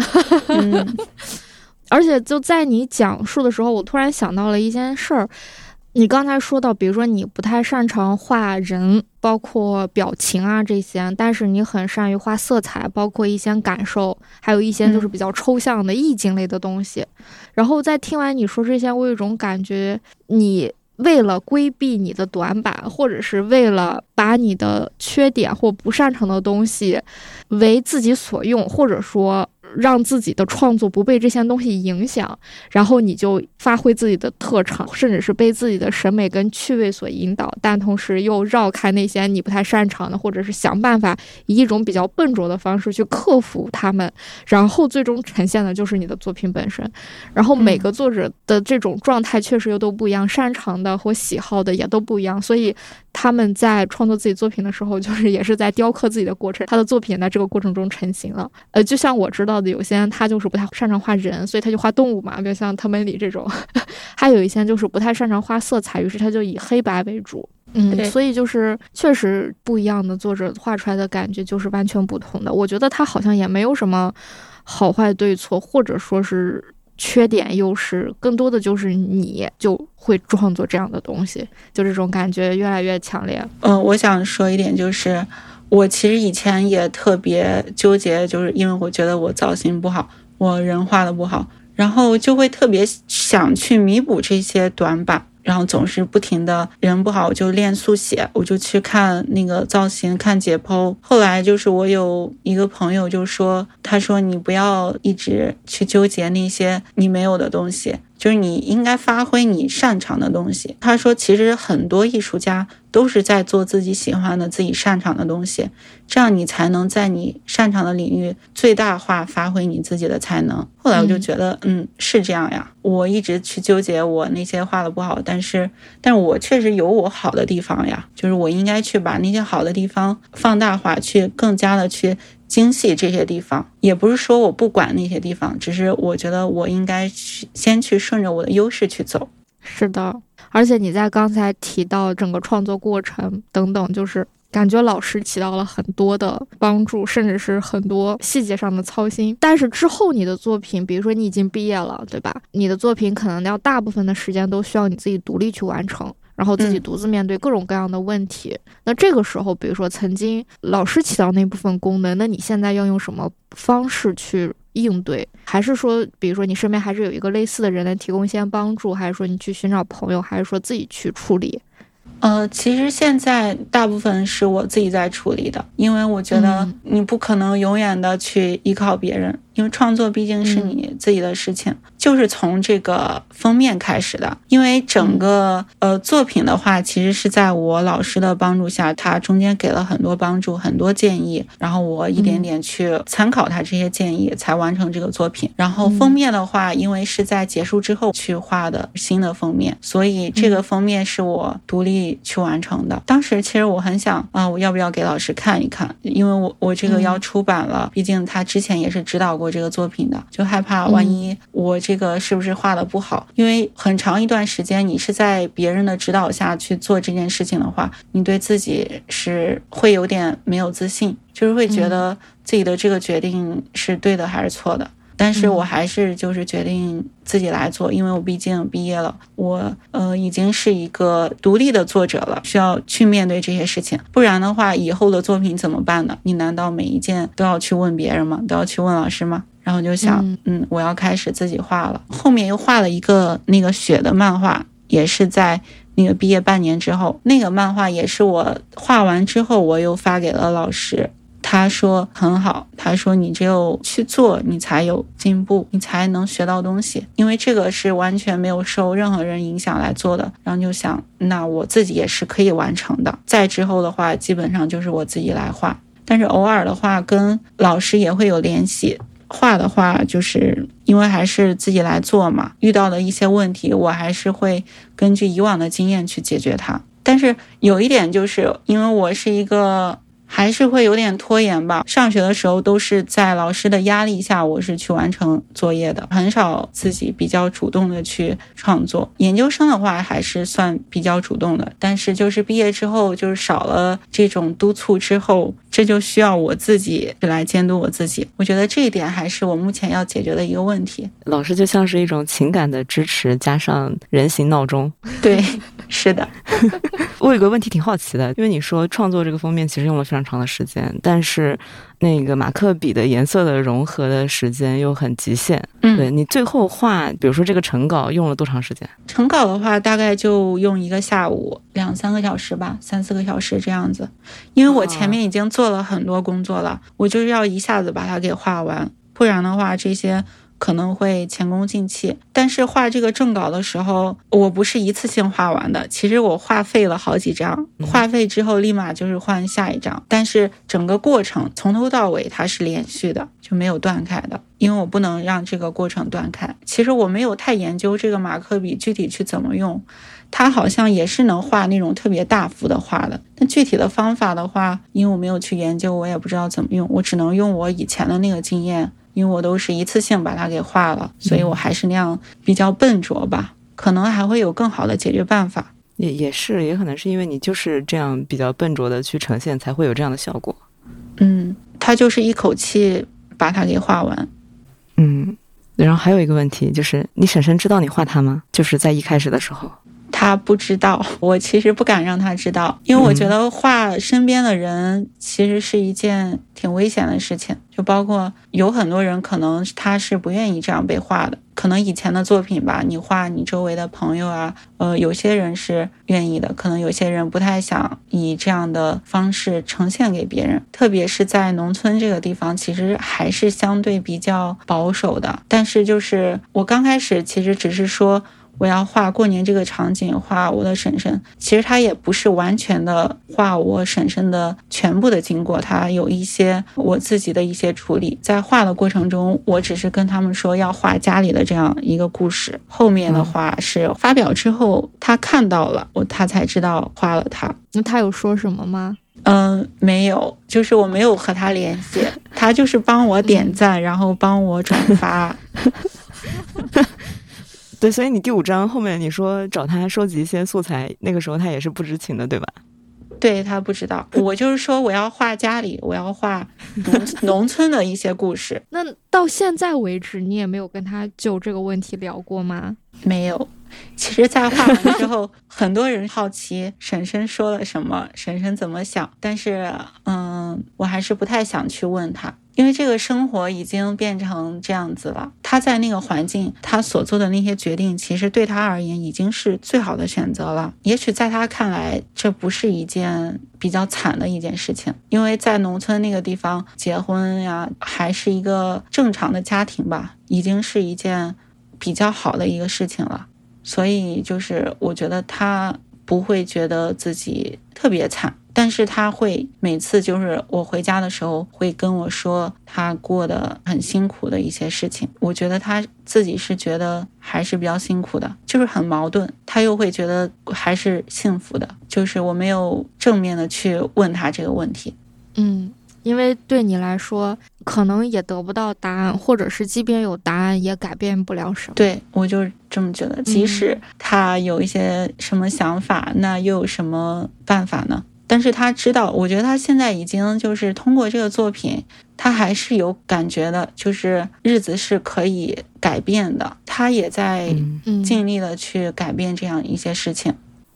嗯，而且就在你讲述的时候，我突然想到了一件事儿。你刚才说到，比如说你不太擅长画人，包括表情啊这些，但是你很善于画色彩，包括一些感受，还有一些就是比较抽象的意境类的东西。然后在听完你说这些，我有一种感觉，你为了规避你的短板，或者是为了把你的缺点或不擅长的东西为自己所用，或者说。让自己的创作不被这些东西影响，然后你就发挥自己的特长，甚至是被自己的审美跟趣味所引导，但同时又绕开那些你不太擅长的，或者是想办法以一种比较笨拙的方式去克服他们，然后最终呈现的就是你的作品本身。然后每个作者的这种状态确实又都不一样，擅长的或喜好的也都不一样，所以他们在创作自己作品的时候，就是也是在雕刻自己的过程，他的作品在这个过程中成型了。呃，就像我知道的。有些人他就是不太擅长画人，所以他就画动物嘛，比如像藤本里这种；还有一些就是不太擅长画色彩，于是他就以黑白为主。嗯，所以就是确实不一样的作者画出来的感觉就是完全不同的。我觉得他好像也没有什么好坏对错，或者说是缺点优势，更多的就是你就会创作这样的东西，就这种感觉越来越强烈。
嗯，我想说一点就是。我其实以前也特别纠结，就是因为我觉得我造型不好，我人画的不好，然后就会特别想去弥补这些短板，然后总是不停的人不好我就练速写，我就去看那个造型，看解剖。后来就是我有一个朋友就说，他说你不要一直去纠结那些你没有的东西。就是你应该发挥你擅长的东西。他说，其实很多艺术家都是在做自己喜欢的、自己擅长的东西，这样你才能在你擅长的领域最大化发挥你自己的才能。后来我就觉得，嗯，是这样呀。我一直去纠结我那些画的不好，但是，但是我确实有我好的地方呀。就是我应该去把那些好的地方放大化，去更加的去。精细这些地方，也不是说我不管那些地方，只是我觉得我应该去先去顺着我的优势去走。
是的，而且你在刚才提到整个创作过程等等，就是感觉老师起到了很多的帮助，甚至是很多细节上的操心。但是之后你的作品，比如说你已经毕业了，对吧？你的作品可能要大部分的时间都需要你自己独立去完成。然后自己独自面对各种各样的问题，那这个时候，比如说曾经老师起到那部分功能，那你现在要用什么方式去应对？还是说，比如说你身边还是有一个类似的人来提供一些帮助？还是说你去寻找朋友？还是说自己去处理？
呃，其实现在大部分是我自己在处理的，因为我觉得你不可能永远的去依靠别人。因为创作毕竟是你自己的事情，就是从这个封面开始的。因为整个呃作品的话，其实是在我老师的帮助下，他中间给了很多帮助、很多建议，然后我一点点去参考他这些建议，才完成这个作品。然后封面的话，因为是在结束之后去画的新的封面，所以这个封面是我独立去完成的。当时其实我很想啊，我要不要给老师看一看？因为我我这个要出版了，毕竟他之前也是指导。过这个作品的，就害怕万一我这个是不是画的不好？因为很长一段时间你是在别人的指导下去做这件事情的话，你对自己是会有点没有自信，就是会觉得自己的这个决定是对的还是错的。但是我还是就是决定自己来做，因为我毕竟毕业了，我呃已经是一个独立的作者了，需要去面对这些事情，不然的话，以后的作品怎么办呢？你难道每一件都要去问别人吗？都要去问老师吗？然后就想，嗯，我要开始自己画了。后面又画了一个那个雪的漫画，也是在那个毕业半年之后，那个漫画也是我画完之后，我又发给了老师。他说很好，他说你只有去做，你才有进步，你才能学到东西。因为这个是完全没有受任何人影响来做的。然后就想，那我自己也是可以完成的。再之后的话，基本上就是我自己来画，但是偶尔的话跟老师也会有联系。画的话，就是因为还是自己来做嘛，遇到的一些问题，我还是会根据以往的经验去解决它。但是有一点就是，因为我是一个。还是会有点拖延吧。上学的时候都是在老师的压力下，我是去完成作业的，很少自己比较主动的去创作。研究生的话还是算比较主动的，但是就是毕业之后，就是少了这种督促之后，这就需要我自己来监督我自己。我觉得这一点还是我目前要解决的一个问题。
老师就像是一种情感的支持，加上人形闹钟。
对，是的。
我有个问题挺好奇的，因为你说创作这个封面其实用了非常长的时间，但是那个马克笔的颜色的融合的时间又很极限。
嗯，
对你最后画，比如说这个成稿用了多长时间？
成稿的话，大概就用一个下午，两三个小时吧，三四个小时这样子。因为我前面已经做了很多工作了，我就是要一下子把它给画完，不然的话这些。可能会前功尽弃，但是画这个正稿的时候，我不是一次性画完的。其实我画废了好几张，画废之后立马就是换下一张。但是整个过程从头到尾它是连续的，就没有断开的，因为我不能让这个过程断开。其实我没有太研究这个马克笔具体去怎么用，它好像也是能画那种特别大幅的画的。但具体的方法的话，因为我没有去研究，我也不知道怎么用，我只能用我以前的那个经验。因为我都是一次性把它给画了，所以我还是那样比较笨拙吧。可能还会有更好的解决办法。
也也是，也可能是因为你就是这样比较笨拙的去呈现，才会有这样的效果。
嗯，他就是一口气把它给画完。
嗯，然后还有一个问题就是，你婶婶知道你画他吗？就是在一开始的时候。
他不知道，我其实不敢让他知道，因为我觉得画身边的人其实是一件挺危险的事情。就包括有很多人，可能他是不愿意这样被画的。可能以前的作品吧，你画你周围的朋友啊，呃，有些人是愿意的，可能有些人不太想以这样的方式呈现给别人。特别是在农村这个地方，其实还是相对比较保守的。但是就是我刚开始其实只是说。我要画过年这个场景，画我的婶婶。其实他也不是完全的画我婶婶的全部的经过，他有一些我自己的一些处理。在画的过程中，我只是跟他们说要画家里的这样一个故事。后面的话是发表之后，他看到了我，他才知道画了他。
那他有说什么吗？
嗯，没有，就是我没有和他联系，他就是帮我点赞，然后帮我转发。
对，所以你第五章后面你说找他收集一些素材，那个时候他也是不知情的，对吧？
对他不知道，我就是说我要画家里，我要画农 农村的一些故事。
那到现在为止，你也没有跟他就这个问题聊过吗？
没有。其实，在画完之后，很多人好奇婶婶说了什么，婶婶怎么想，但是，嗯，我还是不太想去问他。因为这个生活已经变成这样子了，他在那个环境，他所做的那些决定，其实对他而言已经是最好的选择了。也许在他看来，这不是一件比较惨的一件事情，因为在农村那个地方结婚呀，还是一个正常的家庭吧，已经是一件比较好的一个事情了。所以，就是我觉得他不会觉得自己特别惨。但是他会每次就是我回家的时候会跟我说他过得很辛苦的一些事情，我觉得他自己是觉得还是比较辛苦的，就是很矛盾。他又会觉得还是幸福的，就是我没有正面的去问他这个问题。
嗯，因为对你来说可能也得不到答案，或者是即便有答案也改变不了什么。
对我就这么觉得，即使他有一些什么想法，那又有什么办法呢？但是他知道，我觉得他现在已经就是通过这个作品，他还是有感觉的，就是日子是可以改变的。他也在尽力的去改变这样一些事情。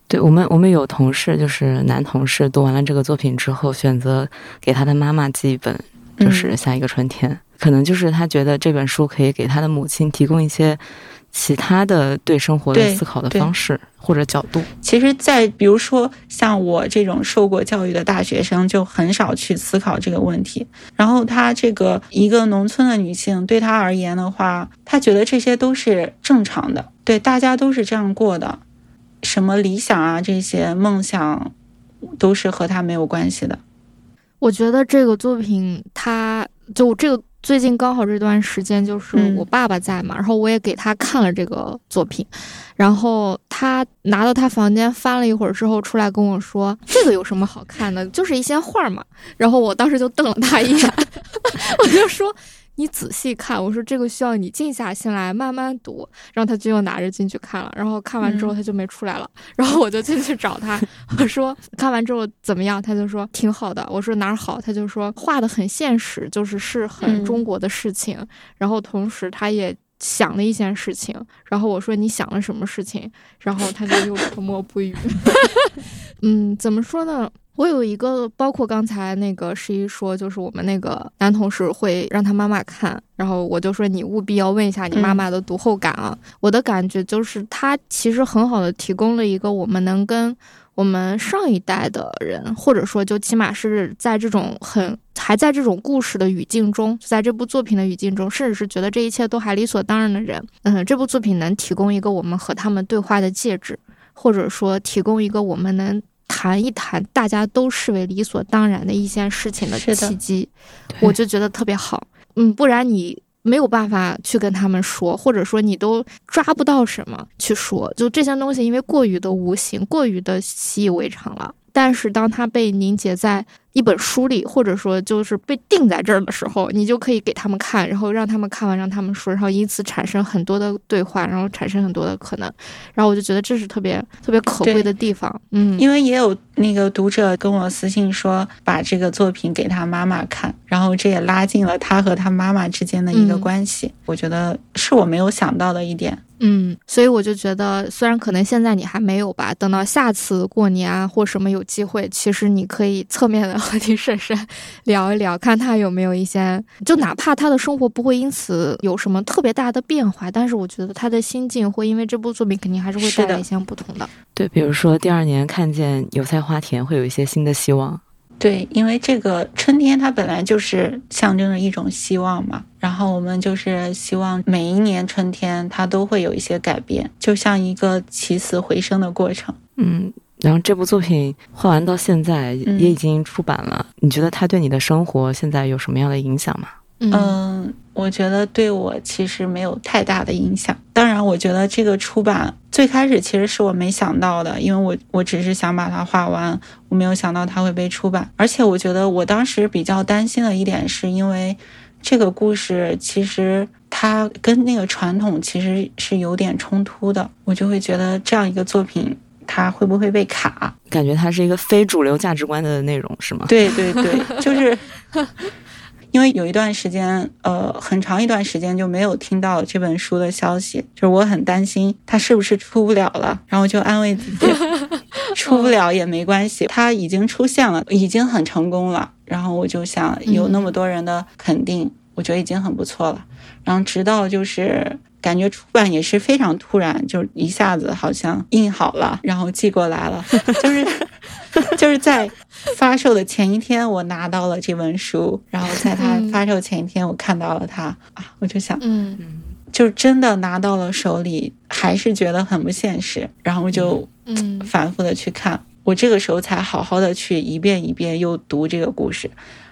对我们，我们有同事就是男同事，读完了这个作品之后，选择给他的妈妈寄一本，就是下一个春天。可能就是他觉得这本书可以给他的母亲提供一些其他的对生活的思考的方式或者角度。
其实，在比如说像我这种受过教育的大学生，就很少去思考这个问题。然后，她这个一个农村的女性，对她而言的话，她觉得这些都是正常的，对大家都是这样过的。什么理想啊，这些梦想，都是和她没有关系的。
我觉得这个作品，它就这个最近刚好这段时间，就是我爸爸在嘛，然后我也给他看了这个作品，然后他拿到他房间翻了一会儿之后，出来跟我说：“这个有什么好看的？就是一些画嘛。”然后我当时就瞪了他一眼，我就说。你仔细看，我说这个需要你静下心来慢慢读。然后他就又拿着进去看了，然后看完之后他就没出来了。然后我就进去找他，我说看完之后怎么样？他就说挺好的。我说哪儿好？他就说画的很现实，就是是很中国的事情。然后同时他也想了一件事情。然后我说你想了什么事情？然后他就又 沉默不语。嗯，怎么说呢？我有一个，包括刚才那个十一说，就是我们那个男同事会让他妈妈看，然后我就说你务必要问一下你妈妈的读后感啊。我的感觉就是他其实很好的提供了一个我们能跟我们上一代的人，或者说就起码是在这种很还在这种故事的语境中，在这部作品的语境中，甚至是觉得这一切都还理所当然的人，嗯，这部作品能提供一个我们和他们对话的介质，或者说提供一个我们能。谈一谈大家都视为理所当然的一件事情的契机，我就觉得特别好。嗯，不然你没有办法去跟他们说，或者说你都抓不到什么去说。就这些东西，因为过于的无形，过于的习以为常了。但是当它被凝结在一本书里，或者说就是被定在这儿的时候，你就可以给他们看，然后让他们看完，让他们说，然后因此产生很多的对话，然后产生很多的可能。然后我就觉得这是特别特别可贵的地方。嗯，
因为也有那个读者跟我私信说，把这个作品给他妈妈看，然后这也拉近了他和他妈妈之间的一个关系。我觉得是我没有想到的一点。
嗯，所以我就觉得，虽然可能现在你还没有吧，等到下次过年啊或什么有机会，其实你可以侧面的 和你婶婶聊一聊，看他有没有一些，就哪怕他的生活不会因此有什么特别大的变化，但是我觉得他的心境会因为这部作品肯定还是会带来一些不同的。
对，比如说第二年看见油菜花田，会有一些新的希望。
对，因为这个春天它本来就是象征着一种希望嘛，然后我们就是希望每一年春天它都会有一些改变，就像一个起死回生的过程。
嗯，然后这部作品画完到现在也已经出版了，你觉得它对你的生活现在有什么样的影响吗？
嗯，我觉得对我其实没有太大的影响。当然，我觉得这个出版最开始其实是我没想到的，因为我我只是想把它画完，我没有想到它会被出版。而且，我觉得我当时比较担心的一点，是因为这个故事其实它跟那个传统其实是有点冲突的，我就会觉得这样一个作品它会不会被卡？
感觉它是一个非主流价值观的内容，是吗？
对对对，就是。因为有一段时间，呃，很长一段时间就没有听到这本书的消息，就是我很担心它是不是出不了了，然后就安慰自己，出不了也没关系，它已经出现了，已经很成功了。然后我就想，有那么多人的肯定，我觉得已经很不错了。然后直到就是感觉出版也是非常突然，就一下子好像印好了，然后寄过来了，就是。就是在发售的前一天，我拿到了这本书，然后在它发售前一天，我看到了它啊，我就想，
嗯，
就真的拿到了手里，还是觉得很不现实，然后就嗯。反复的去看，我这个时候才好好的去一遍一遍又读这个故事，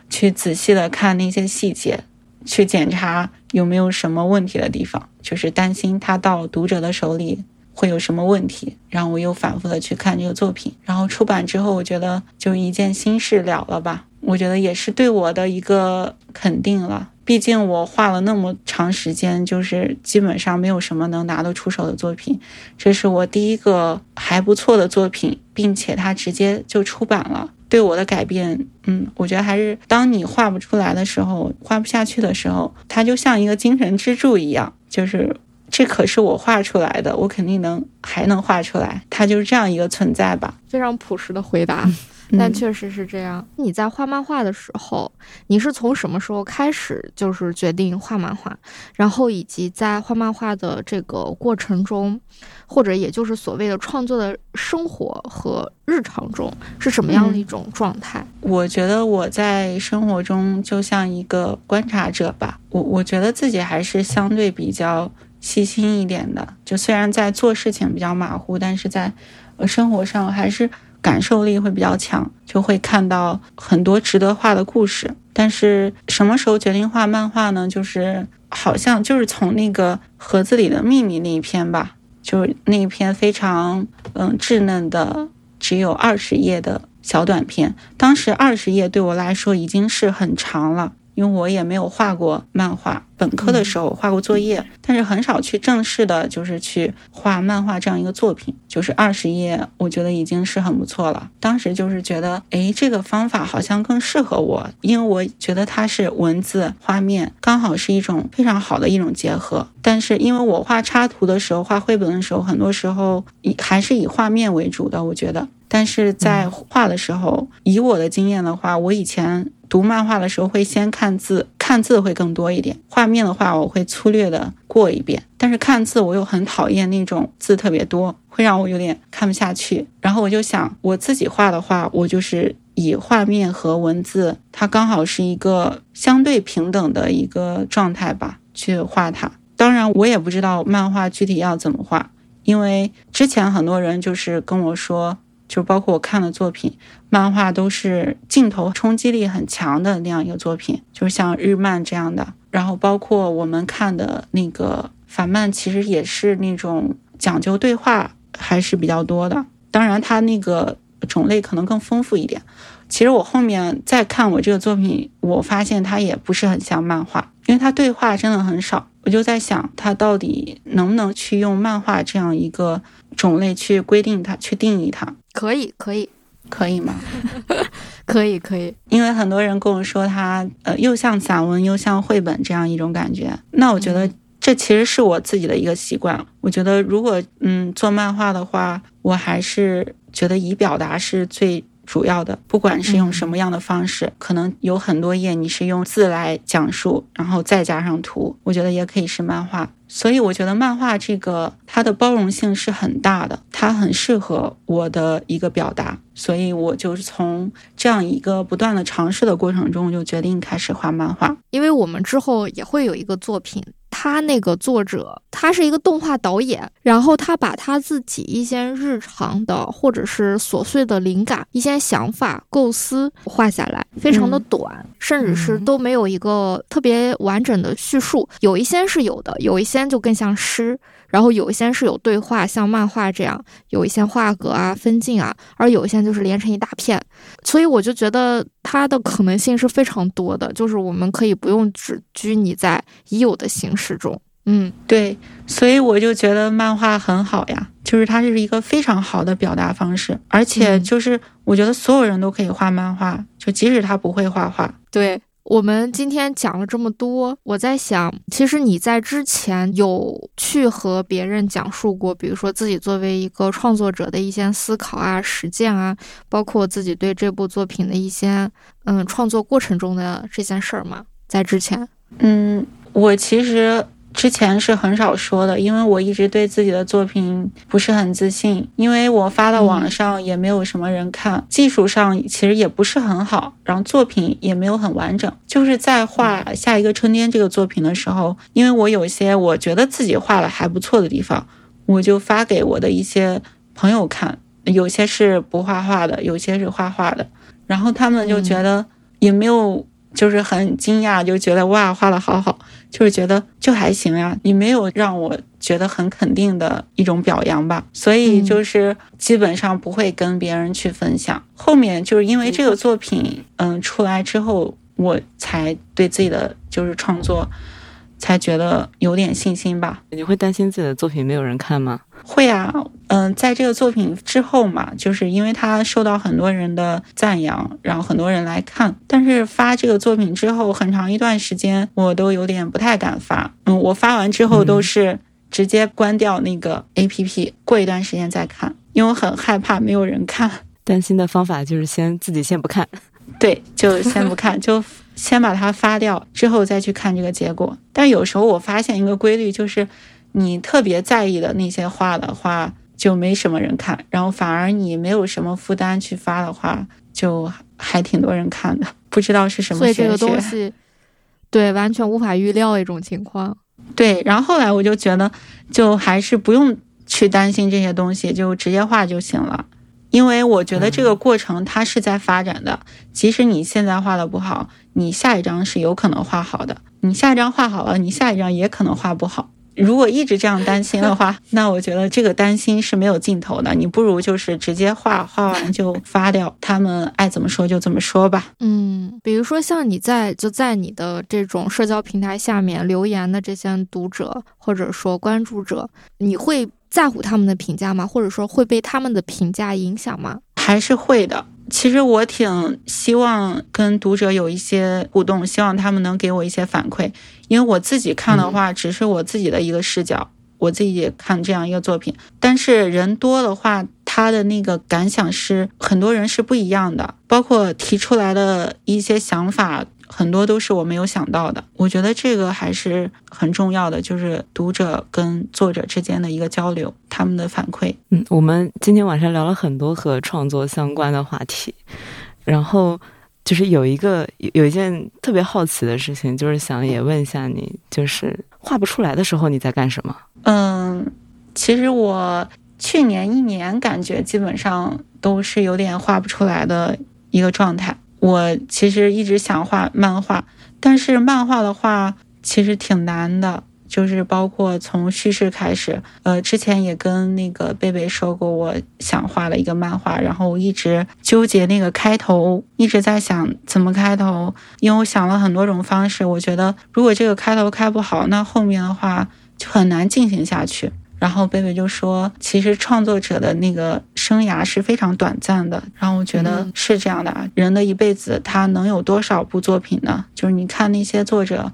去仔细的看那些细节，去检查有没有什么问题的地方，就是担心它到读者的手里。会有什么问题？然后我又反复的去看这个作品，然后出版之后，我觉得就一件心事了了吧。我觉得也是对我的一个肯定了。毕竟我画了那么长时间，就是基本上没有什么能拿得出手的作品，这是我第一个还不错的作品，并且它直接就出版了。对我的改变，嗯，我觉得还是当你画不出来的时候，画不下去的时候，它就像一个精神支柱一样，就是这可是我画出来的，我肯定能还能画出来，它就是这样一个存在吧。
非常朴实的回答。但确实是这样。你在画漫画的时候，你是从什么时候开始就是决定画漫画？然后以及在画漫画的这个过程中，或者也就是所谓的创作的生活和日常中，是什么样的一种状态？
我觉得我在生活中就像一个观察者吧。我我觉得自己还是相对比较细心一点的。就虽然在做事情比较马虎，但是在呃生活上还是。感受力会比较强，就会看到很多值得画的故事。但是什么时候决定画漫画呢？就是好像就是从那个盒子里的秘密那一篇吧，就是那一篇非常嗯稚嫩的，只有二十页的小短片。当时二十页对我来说已经是很长了。因为我也没有画过漫画，本科的时候画过作业，但是很少去正式的，就是去画漫画这样一个作品。就是二十页，我觉得已经是很不错了。当时就是觉得，哎，这个方法好像更适合我，因为我觉得它是文字、画面，刚好是一种非常好的一种结合。但是因为我画插图的时候，画绘本的时候，很多时候以还是以画面为主的，我觉得。但是在画的时候，以我的经验的话，我以前读漫画的时候会先看字，看字会更多一点。画面的话，我会粗略的过一遍。但是看字，我又很讨厌那种字特别多，会让我有点看不下去。然后我就想，我自己画的话，我就是以画面和文字，它刚好是一个相对平等的一个状态吧，去画它。当然，我也不知道漫画具体要怎么画，因为之前很多人就是跟我说。就包括我看的作品，漫画都是镜头冲击力很强的那样一个作品，就是像日漫这样的。然后包括我们看的那个反漫，其实也是那种讲究对话还是比较多的。当然，它那个种类可能更丰富一点。其实我后面再看我这个作品，我发现它也不是很像漫画，因为它对话真的很少。我就在想，它到底能不能去用漫画这样一个种类去规定它，去定义它？
可以，可以，
可以吗？
可以，可以。
因为很多人跟我说，它呃又像散文又像绘本这样一种感觉。那我觉得这其实是我自己的一个习惯。我觉得如果嗯做漫画的话，我还是觉得以表达是最。主要的，不管是用什么样的方式，可能有很多页你是用字来讲述，然后再加上图，我觉得也可以是漫画。所以我觉得漫画这个它的包容性是很大的，它很适合我的一个表达。所以我就是从这样一个不断的尝试的过程中，就决定开始画漫画。
因为我们之后也会有一个作品。他那个作者，他是一个动画导演，然后他把他自己一些日常的或者是琐碎的灵感、一些想法、构思画下来，非常的短，甚至是都没有一个特别完整的叙述。有一些是有的，有一些就更像诗。然后有一些是有对话，像漫画这样有一些画格啊、分镜啊，而有一些就是连成一大片，所以我就觉得它的可能性是非常多的，就是我们可以不用只拘泥在已有的形式中。嗯，
对，所以我就觉得漫画很好呀，就是它是一个非常好的表达方式，而且就是我觉得所有人都可以画漫画，就即使他不会画画。
对。我们今天讲了这么多，我在想，其实你在之前有去和别人讲述过，比如说自己作为一个创作者的一些思考啊、实践啊，包括自己对这部作品的一些嗯创作过程中的这件事儿吗？在之前，
嗯，我其实。之前是很少说的，因为我一直对自己的作品不是很自信，因为我发到网上也没有什么人看，技术上其实也不是很好，然后作品也没有很完整。就是在画下一个春天这个作品的时候，因为我有些我觉得自己画的还不错的地方，我就发给我的一些朋友看，有些是不画画的，有些是画画的，然后他们就觉得也没有。就是很惊讶，就觉得哇，画的好好，就是觉得就还行呀。你没有让我觉得很肯定的一种表扬吧，所以就是基本上不会跟别人去分享。后面就是因为这个作品，嗯，出来之后，我才对自己的就是创作，才觉得有点信心吧。
你会担心自己的作品没有人看吗？
会啊，嗯，在这个作品之后嘛，就是因为他受到很多人的赞扬，然后很多人来看。但是发这个作品之后，很长一段时间我都有点不太敢发。嗯，我发完之后都是直接关掉那个 APP，过一段时间再看，因为我很害怕没有人看。
担心的方法就是先自己先不看，
对，就先不看，就先把它发掉，之后再去看这个结果。但有时候我发现一个规律，就是你特别在意的那些画的话。就没什么人看，然后反而你没有什么负担去发的话，就还挺多人看的。不知道是什么
所以这个东西，对，完全无法预料一种情况。
对，然后后来我就觉得，就还是不用去担心这些东西，就直接画就行了。因为我觉得这个过程它是在发展的，即使你现在画的不好，你下一张是有可能画好的。你下一张画好了，你下一张也可能画不好。如果一直这样担心的话，那我觉得这个担心是没有尽头的。你不如就是直接画画完就发掉，他们爱怎么说就怎么说吧。
嗯，比如说像你在就在你的这种社交平台下面留言的这些读者或者说关注者，你会在乎他们的评价吗？或者说会被他们的评价影响吗？
还是会的。其实我挺希望跟读者有一些互动，希望他们能给我一些反馈。因为我自己看的话，只是我自己的一个视角，我自己看这样一个作品。但是人多的话，他的那个感想是很多人是不一样的，包括提出来的一些想法。很多都是我没有想到的，我觉得这个还是很重要的，就是读者跟作者之间的一个交流，他们的反馈。
嗯，我们今天晚上聊了很多和创作相关的话题，然后就是有一个有一件特别好奇的事情，就是想也问一下你，就是画不出来的时候你在干什么？
嗯，其实我去年一年感觉基本上都是有点画不出来的一个状态。我其实一直想画漫画，但是漫画的话其实挺难的，就是包括从叙事开始。呃，之前也跟那个贝贝说过，我想画了一个漫画，然后我一直纠结那个开头，一直在想怎么开头，因为我想了很多种方式，我觉得如果这个开头开不好，那后面的话就很难进行下去。然后贝贝就说：“其实创作者的那个生涯是非常短暂的。”然后我觉得是这样的啊，人的一辈子他能有多少部作品呢？就是你看那些作者，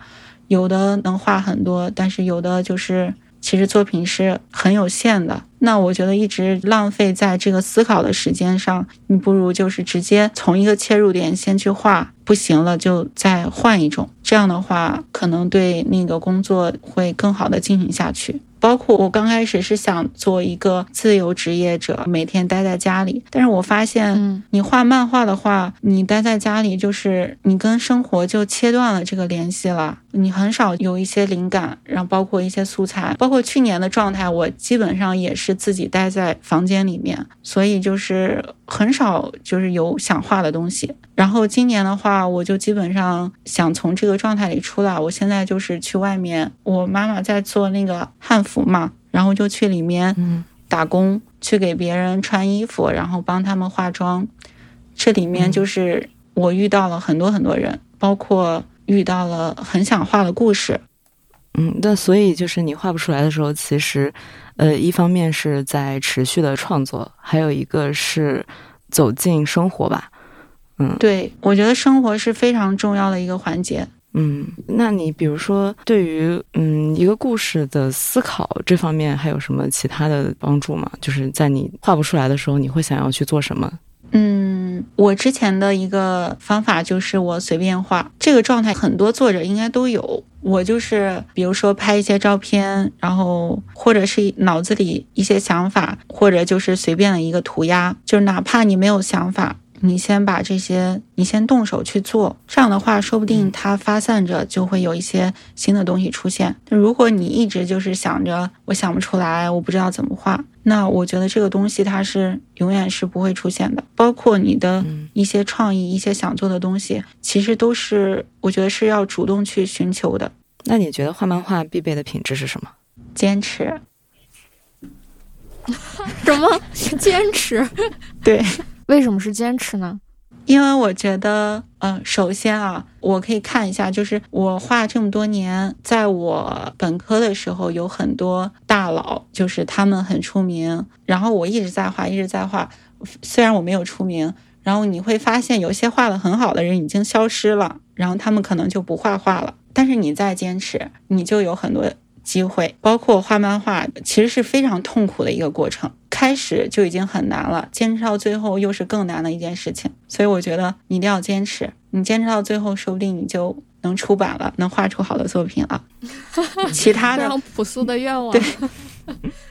有的能画很多，但是有的就是其实作品是很有限的。那我觉得一直浪费在这个思考的时间上，你不如就是直接从一个切入点先去画，不行了就再换一种。这样的话，可能对那个工作会更好的进行下去。包括我刚开始是想做一个自由职业者，每天待在家里。但是我发现，你画漫画的话，你待在家里就是你跟生活就切断了这个联系了，你很少有一些灵感，然后包括一些素材。包括去年的状态，我基本上也是自己待在房间里面，所以就是很少就是有想画的东西。然后今年的话，我就基本上想从这个状态里出来。我现在就是去外面，我妈妈在做那个汉服嘛，然后就去里面打工，去给别人穿衣服，然后帮他们化妆。这里面就是我遇到了很多很多人，包括遇到了很想画的故事。
嗯，那所以就是你画不出来的时候，其实，呃，一方面是在持续的创作，还有一个是走进生活吧。嗯，
对，我觉得生活是非常重要的一个环节。
嗯，那你比如说，对于嗯一个故事的思考这方面，还有什么其他的帮助吗？就是在你画不出来的时候，你会想要去做什么？
我之前的一个方法就是我随便画，这个状态很多作者应该都有。我就是比如说拍一些照片，然后或者是脑子里一些想法，或者就是随便的一个涂鸦，就是哪怕你没有想法。你先把这些，你先动手去做，这样的话，说不定它发散着就会有一些新的东西出现。如果你一直就是想着我想不出来，我不知道怎么画，那我觉得这个东西它是永远是不会出现的。包括你的一些创意、一些想做的东西，其实都是我觉得是要主动去寻求的。
那你觉得画漫画必备的品质是什么？
坚持。
什么？坚持？
对。
为什么是坚持呢？
因为我觉得，嗯，首先啊，我可以看一下，就是我画这么多年，在我本科的时候，有很多大佬，就是他们很出名，然后我一直在画，一直在画，虽然我没有出名，然后你会发现有些画的很好的人已经消失了，然后他们可能就不画画了，但是你再坚持，你就有很多机会，包括画漫画，其实是非常痛苦的一个过程。开始就已经很难了，坚持到最后又是更难的一件事情。所以我觉得你一定要坚持，你坚持到最后，说不定你就能出版了，能画出好的作品了。其他的
非常朴素的愿望。
对，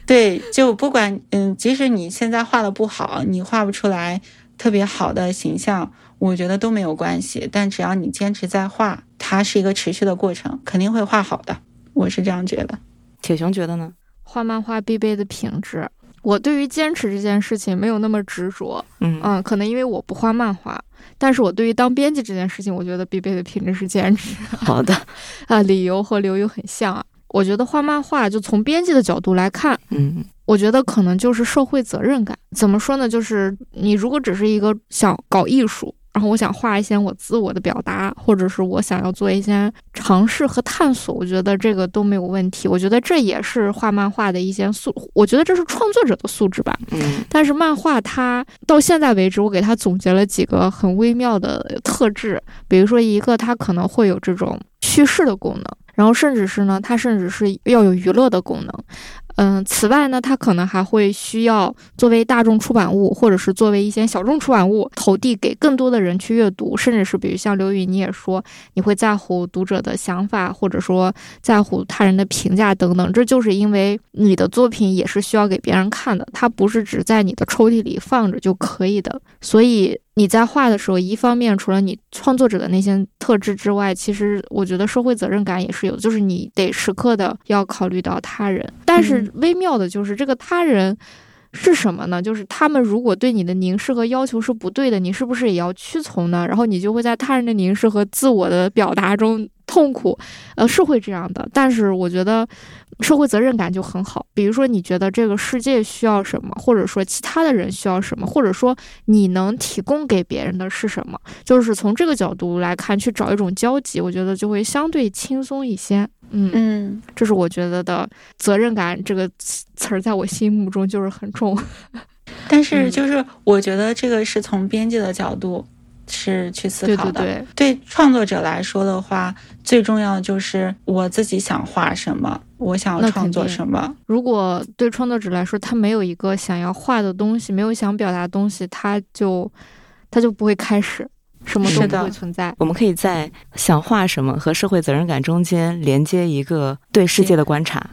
对，就不管嗯，即使你现在画的不好，你画不出来特别好的形象，我觉得都没有关系。但只要你坚持在画，它是一个持续的过程，肯定会画好的。我是这样觉得。
铁熊觉得呢？
画漫画必备的品质。我对于坚持这件事情没有那么执着，
嗯
嗯，可能因为我不画漫画，但是我对于当编辑这件事情，我觉得必备的品质是坚持。
好的，
啊，理由和刘宇很像啊。我觉得画漫画，就从编辑的角度来看，
嗯，
我觉得可能就是社会责任感。怎么说呢？就是你如果只是一个想搞艺术。然后我想画一些我自我的表达，或者是我想要做一些尝试和探索，我觉得这个都没有问题。我觉得这也是画漫画的一些素，我觉得这是创作者的素质吧。
嗯，
但是漫画它到现在为止，我给它总结了几个很微妙的特质，比如说一个它可能会有这种叙事的功能，然后甚至是呢，它甚至是要有娱乐的功能。嗯，此外呢，它可能还会需要作为大众出版物，或者是作为一些小众出版物投递给更多的人去阅读，甚至是比如像刘宇，你也说你会在乎读者的想法，或者说在乎他人的评价等等，这就是因为你的作品也是需要给别人看的，它不是只在你的抽屉里放着就可以的，所以。你在画的时候，一方面除了你创作者的那些特质之外，其实我觉得社会责任感也是有，就是你得时刻的要考虑到他人。但是微妙的就是这个他人是什么呢？就是他们如果对你的凝视和要求是不对的，你是不是也要屈从呢？然后你就会在他人的凝视和自我的表达中痛苦，呃，是会这样的。但是我觉得。社会责任感就很好，比如说你觉得这个世界需要什么，或者说其他的人需要什么，或者说你能提供给别人的是什么，就是从这个角度来看，去找一种交集，我觉得就会相对轻松一些。嗯
嗯，
这是我觉得的责任感这个词儿，在我心目中就是很重。
但是就是我觉得这个是从编辑的角度。是去思考
的。对
对创作者来说的话，最重要的就是我自己想画什么，我想要创作什么。
如果对创作者来说，他没有一个想要画的东西，没有想表达的东西，他就他就不会开始，什么都不会存在。
我们可以在想画什么和社会责任感中间连接一个对世界的观察。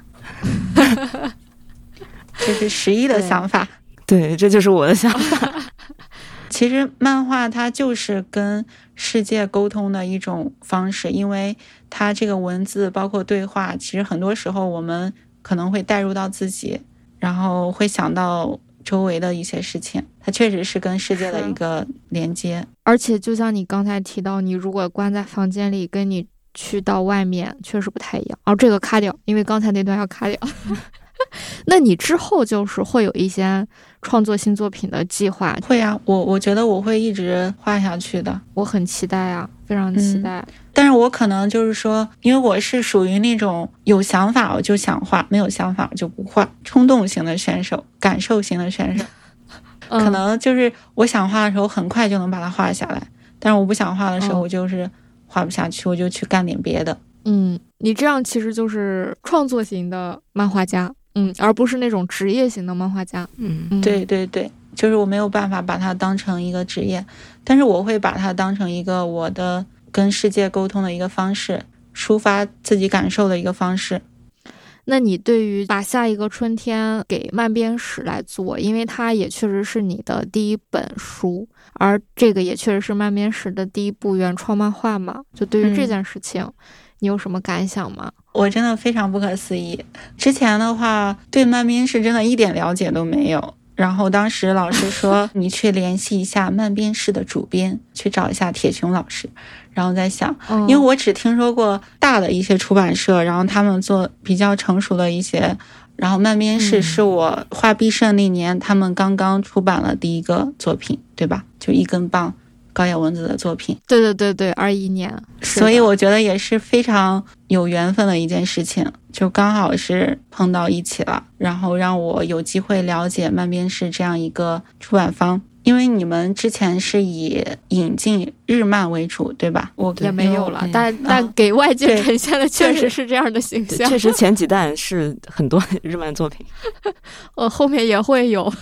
这是十一的想法。
对，这就是我的想法。
其实漫画它就是跟世界沟通的一种方式，因为它这个文字包括对话，其实很多时候我们可能会带入到自己，然后会想到周围的一些事情，它确实是跟世界的一个连接。
而且就像你刚才提到，你如果关在房间里，跟你去到外面确实不太一样。哦，这个卡掉，因为刚才那段要卡掉。那你之后就是会有一些创作新作品的计划？
会啊，我我觉得我会一直画下去的，
我很期待啊，非常期待。
但是我可能就是说，因为我是属于那种有想法我就想画，没有想法我就不画，冲动型的选手，感受型的选手，可能就是我想画的时候很快就能把它画下来，但是我不想画的时候，我就是画不下去，我就去干点别的。
嗯，你这样其实就是创作型的漫画家。嗯，而不是那种职业型的漫画家。
嗯，
对对对，就是我没有办法把它当成一个职业，但是我会把它当成一个我的跟世界沟通的一个方式，抒发自己感受的一个方式。
那你对于把下一个春天给漫编史来做，因为它也确实是你的第一本书，而这个也确实是漫编史的第一部原创漫画嘛？就对于这件事情。你有什么感想吗？
我真的非常不可思议。之前的话，对漫编是真的一点了解都没有。然后当时老师说，你去联系一下漫编室的主编，去找一下铁熊老师。然后在想，因为我只听说过大的一些出版社，然后他们做比较成熟的一些。然后漫编室是我画毕设那年，他们刚刚出版了第一个作品，对吧？就一根棒。高野文子的作品。
对对对对，二一年，
所以我觉得也是非常有缘分的一件事情，就刚好是碰到一起了，然后让我有机会了解漫编是这样一个出版方。因为你们之前是以引进日漫为主，对吧？我
也没有了，但但给外界呈现的确实是这样的形象。
确实，前几弹是很多日漫作品，
我，后面也会有。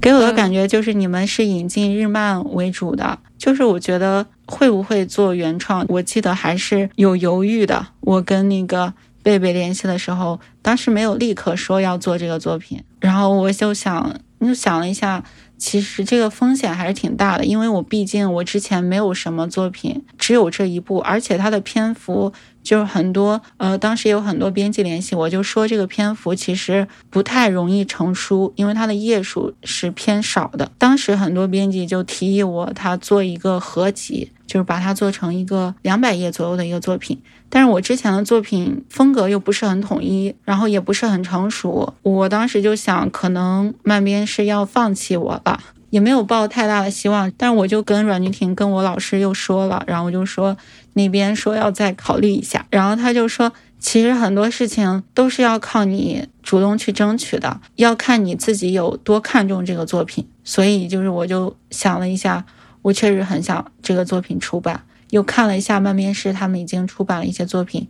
给我的感觉就是你们是引进日漫为主的，就是我觉得会不会做原创，我记得还是有犹豫的。我跟那个贝贝联系的时候，当时没有立刻说要做这个作品，然后我就想，就想了一下。其实这个风险还是挺大的，因为我毕竟我之前没有什么作品，只有这一部，而且它的篇幅就是很多。呃，当时有很多编辑联系我，就说这个篇幅其实不太容易成书，因为它的页数是偏少的。当时很多编辑就提议我，他做一个合集，就是把它做成一个两百页左右的一个作品。但是我之前的作品风格又不是很统一，然后也不是很成熟，我当时就想，可能漫编是要放弃我了，也没有抱太大的希望。但是我就跟阮君婷跟我老师又说了，然后我就说那边说要再考虑一下，然后他就说，其实很多事情都是要靠你主动去争取的，要看你自己有多看重这个作品。所以就是我就想了一下，我确实很想这个作品出版。又看了一下漫面师，他们已经出版了一些作品，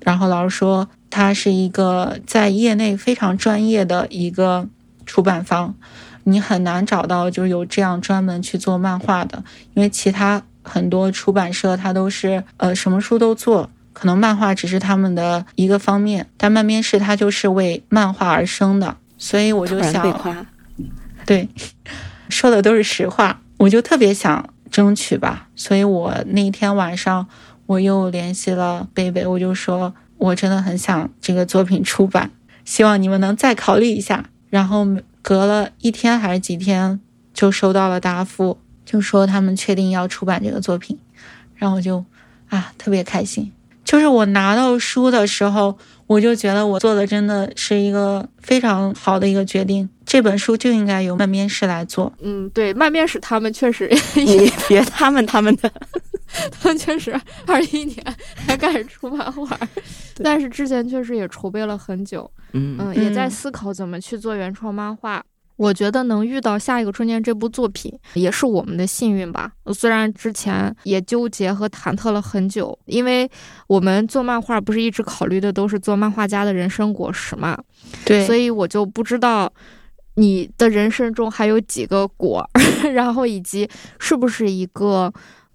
然后老师说他是一个在业内非常专业的一个出版方，你很难找到就有这样专门去做漫画的，因为其他很多出版社它都是呃什么书都做，可能漫画只是他们的一个方面，但漫面师他就是为漫画而生的，所以我就想，对，说的都是实话，我就特别想。争取吧，所以我那天晚上我又联系了贝贝，我就说我真的很想这个作品出版，希望你们能再考虑一下。然后隔了一天还是几天，就收到了答复，就说他们确定要出版这个作品，然后我就啊特别开心。就是我拿到书的时候，我就觉得我做的真的是一个非常好的一个决定。这本书就应该由漫面师来做。
嗯，对，漫面师他们确实，
你别他们他们的，
他们确实二一年才开始出漫画，但是之前确实也筹备了很久。嗯嗯，也在思考怎么去做原创漫画。我觉得能遇到下一个春天这部作品，也是我们的幸运吧。虽然之前也纠结和忐忑了很久，因为我们做漫画不是一直考虑的都是做漫画家的人生果实嘛。
对，
所以我就不知道你的人生中还有几个果，然后以及是不是一个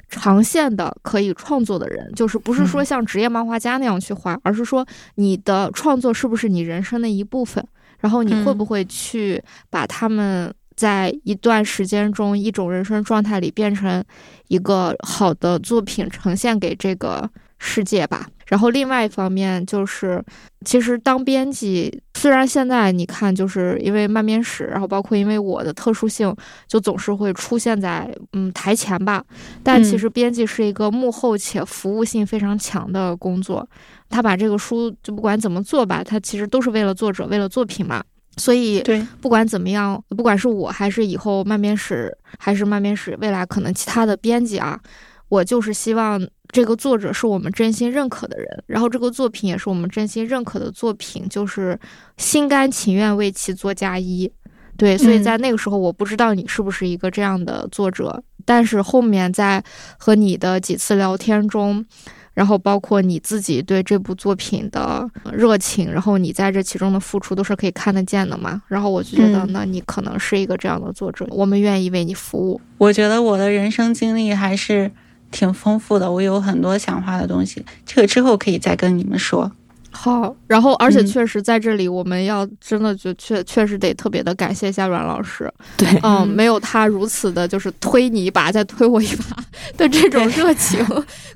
长线的可以创作的人，就是不是说像职业漫画家那样去画，而是说你的创作是不是你人生的一部分。然后你会不会去把他们在一段时间中一种人生状态里变成一个好的作品呈现给这个世界吧？然后另外一方面就是，其实当编辑，虽然现在你看就是因为漫编史，然后包括因为我的特殊性，就总是会出现在嗯台前吧，但其实编辑是一个幕后且服务性非常强的工作。他把这个书就不管怎么做吧，他其实都是为了作者，为了作品嘛。所以，
对，
不管怎么样，不管是我还是以后漫编史，还是漫编史未来可能其他的编辑啊，我就是希望这个作者是我们真心认可的人，然后这个作品也是我们真心认可的作品，就是心甘情愿为其做嫁衣。对，所以在那个时候，我不知道你是不是一个这样的作者，但是后面在和你的几次聊天中。然后包括你自己对这部作品的热情，然后你在这其中的付出都是可以看得见的嘛。然后我就觉得，那你可能是一个这样的作者，我们愿意为你服务。
我觉得我的人生经历还是挺丰富的，我有很多想画的东西，这个之后可以再跟你们说。
好，然后而且确实在这里，我们要真的就确确实得特别的感谢一下阮老师，
对，
嗯，没有他如此的就是推你一把再推我一把的这种热情，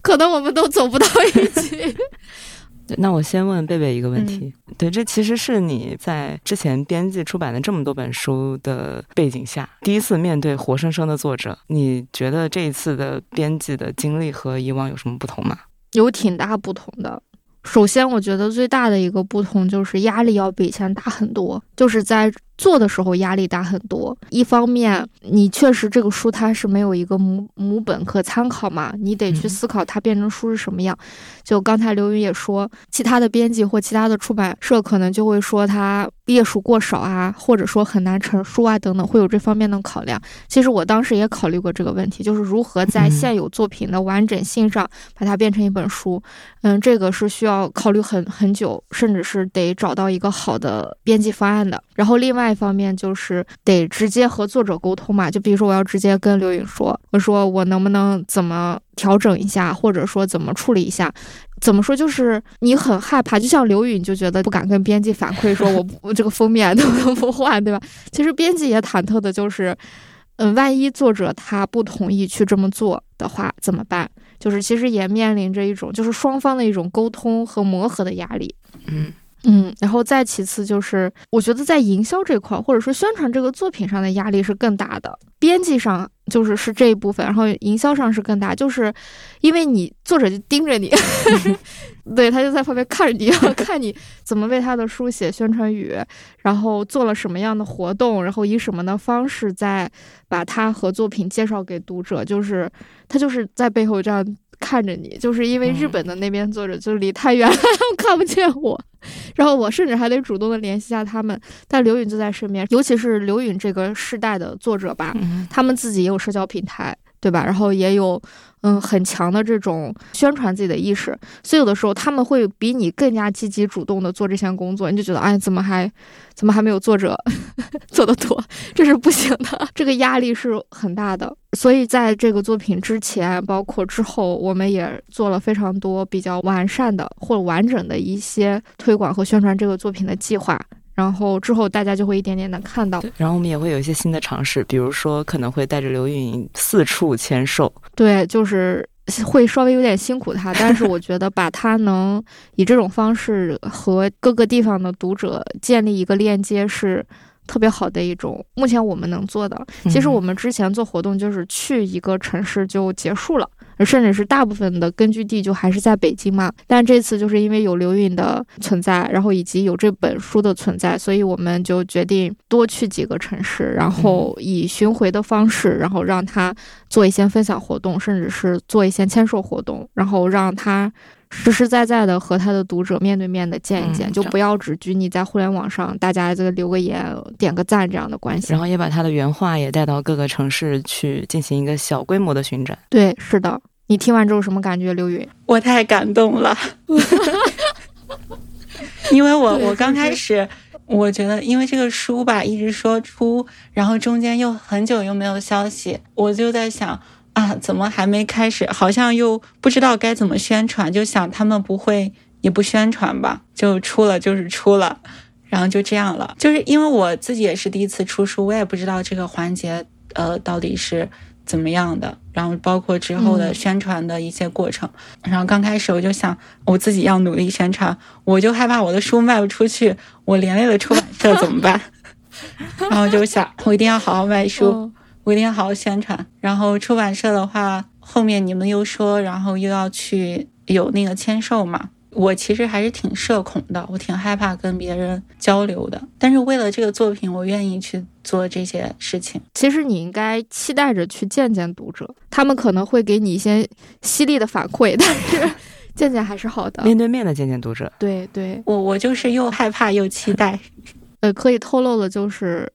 可能我们都走不到一起。
那我先问贝贝一个问题，对，这其实是你在之前编辑出版的这么多本书的背景下，第一次面对活生生的作者，你觉得这一次的编辑的经历和以往有什么不同吗？
有挺大不同的。首先，我觉得最大的一个不同就是压力要比以前大很多，就是在。做的时候压力大很多，一方面你确实这个书它是没有一个母母本可参考嘛，你得去思考它变成书是什么样。就刚才刘云也说，其他的编辑或其他的出版社可能就会说它页数过少啊，或者说很难成书啊等等，会有这方面的考量。其实我当时也考虑过这个问题，就是如何在现有作品的完整性上把它变成一本书。嗯，这个是需要考虑很很久，甚至是得找到一个好的编辑方案的。然后另外。一方面就是得直接和作者沟通嘛，就比如说我要直接跟刘颖说，我说我能不能怎么调整一下，或者说怎么处理一下，怎么说就是你很害怕，就像刘宇你就觉得不敢跟编辑反馈说我不 这个封面能不能不换，对吧？其实编辑也忐忑的就是，嗯，万一作者他不同意去这么做的话怎么办？就是其实也面临着一种就是双方的一种沟通和磨合的压力，
嗯。
嗯，然后再其次就是，我觉得在营销这块，或者说宣传这个作品上的压力是更大的。编辑上就是是这一部分，然后营销上是更大，就是因为你作者就盯着你，对他就在旁边看着你，看你怎么为他的书写宣传语，然后做了什么样的活动，然后以什么的方式在把他和作品介绍给读者，就是他就是在背后这样。看着你，就是因为日本的那边作者就离太远了，看不见我，然后我甚至还得主动的联系一下他们。但刘允就在身边，尤其是刘允这个世代的作者吧，他们自己也有社交平台。对吧？然后也有，嗯，很强的这种宣传自己的意识，所以有的时候他们会比你更加积极主动的做这项工作，你就觉得，哎，怎么还，怎么还没有作者做的 多？这是不行的，这个压力是很大的。所以在这个作品之前，包括之后，我们也做了非常多比较完善的或完整的一些推广和宣传这个作品的计划。然后之后大家就会一点点的看到，
然后我们也会有一些新的尝试，比如说可能会带着刘允四处签售，
对，就是会稍微有点辛苦他，但是我觉得把他能以这种方式和各个地方的读者建立一个链接是特别好的一种，目前我们能做的。其实我们之前做活动就是去一个城市就结束了。甚至是大部分的根据地就还是在北京嘛，但这次就是因为有刘允的存在，然后以及有这本书的存在，所以我们就决定多去几个城市，然后以巡回的方式，然后让他做一些分享活动，甚至是做一些签售活动，然后让他实实在在的和他的读者面对面的见一见，就不要只拘泥在互联网上，大家这个留个言、点个赞这样的关系。
然后也把他的原话也带到各个城市去进行一个小规模的巡展。
对，是的。你听完之后什么感觉，刘云？
我太感动了，因为我我刚开始我觉得，因为这个书吧一直说出，然后中间又很久又没有消息，我就在想啊，怎么还没开始？好像又不知道该怎么宣传，就想他们不会也不宣传吧，就出了就是出了，然后就这样了。就是因为我自己也是第一次出书，我也不知道这个环节呃到底是。怎么样的？然后包括之后的宣传的一些过程。然后刚开始我就想，我自己要努力宣传，我就害怕我的书卖不出去，我连累了出版社怎么办？然后就想，我一定要好好卖书，我一定要好好宣传。然后出版社的话，后面你们又说，然后又要去有那个签售嘛。我其实还是挺社恐的，我挺害怕跟别人交流的。但是为了这个作品，我愿意去做这些事情。
其实你应该期待着去见见读者，他们可能会给你一些犀利的反馈，但是见见还是好的，
面对面的见见读者。
对对，
我我就是又害怕又期待。
呃，可以透露的就是。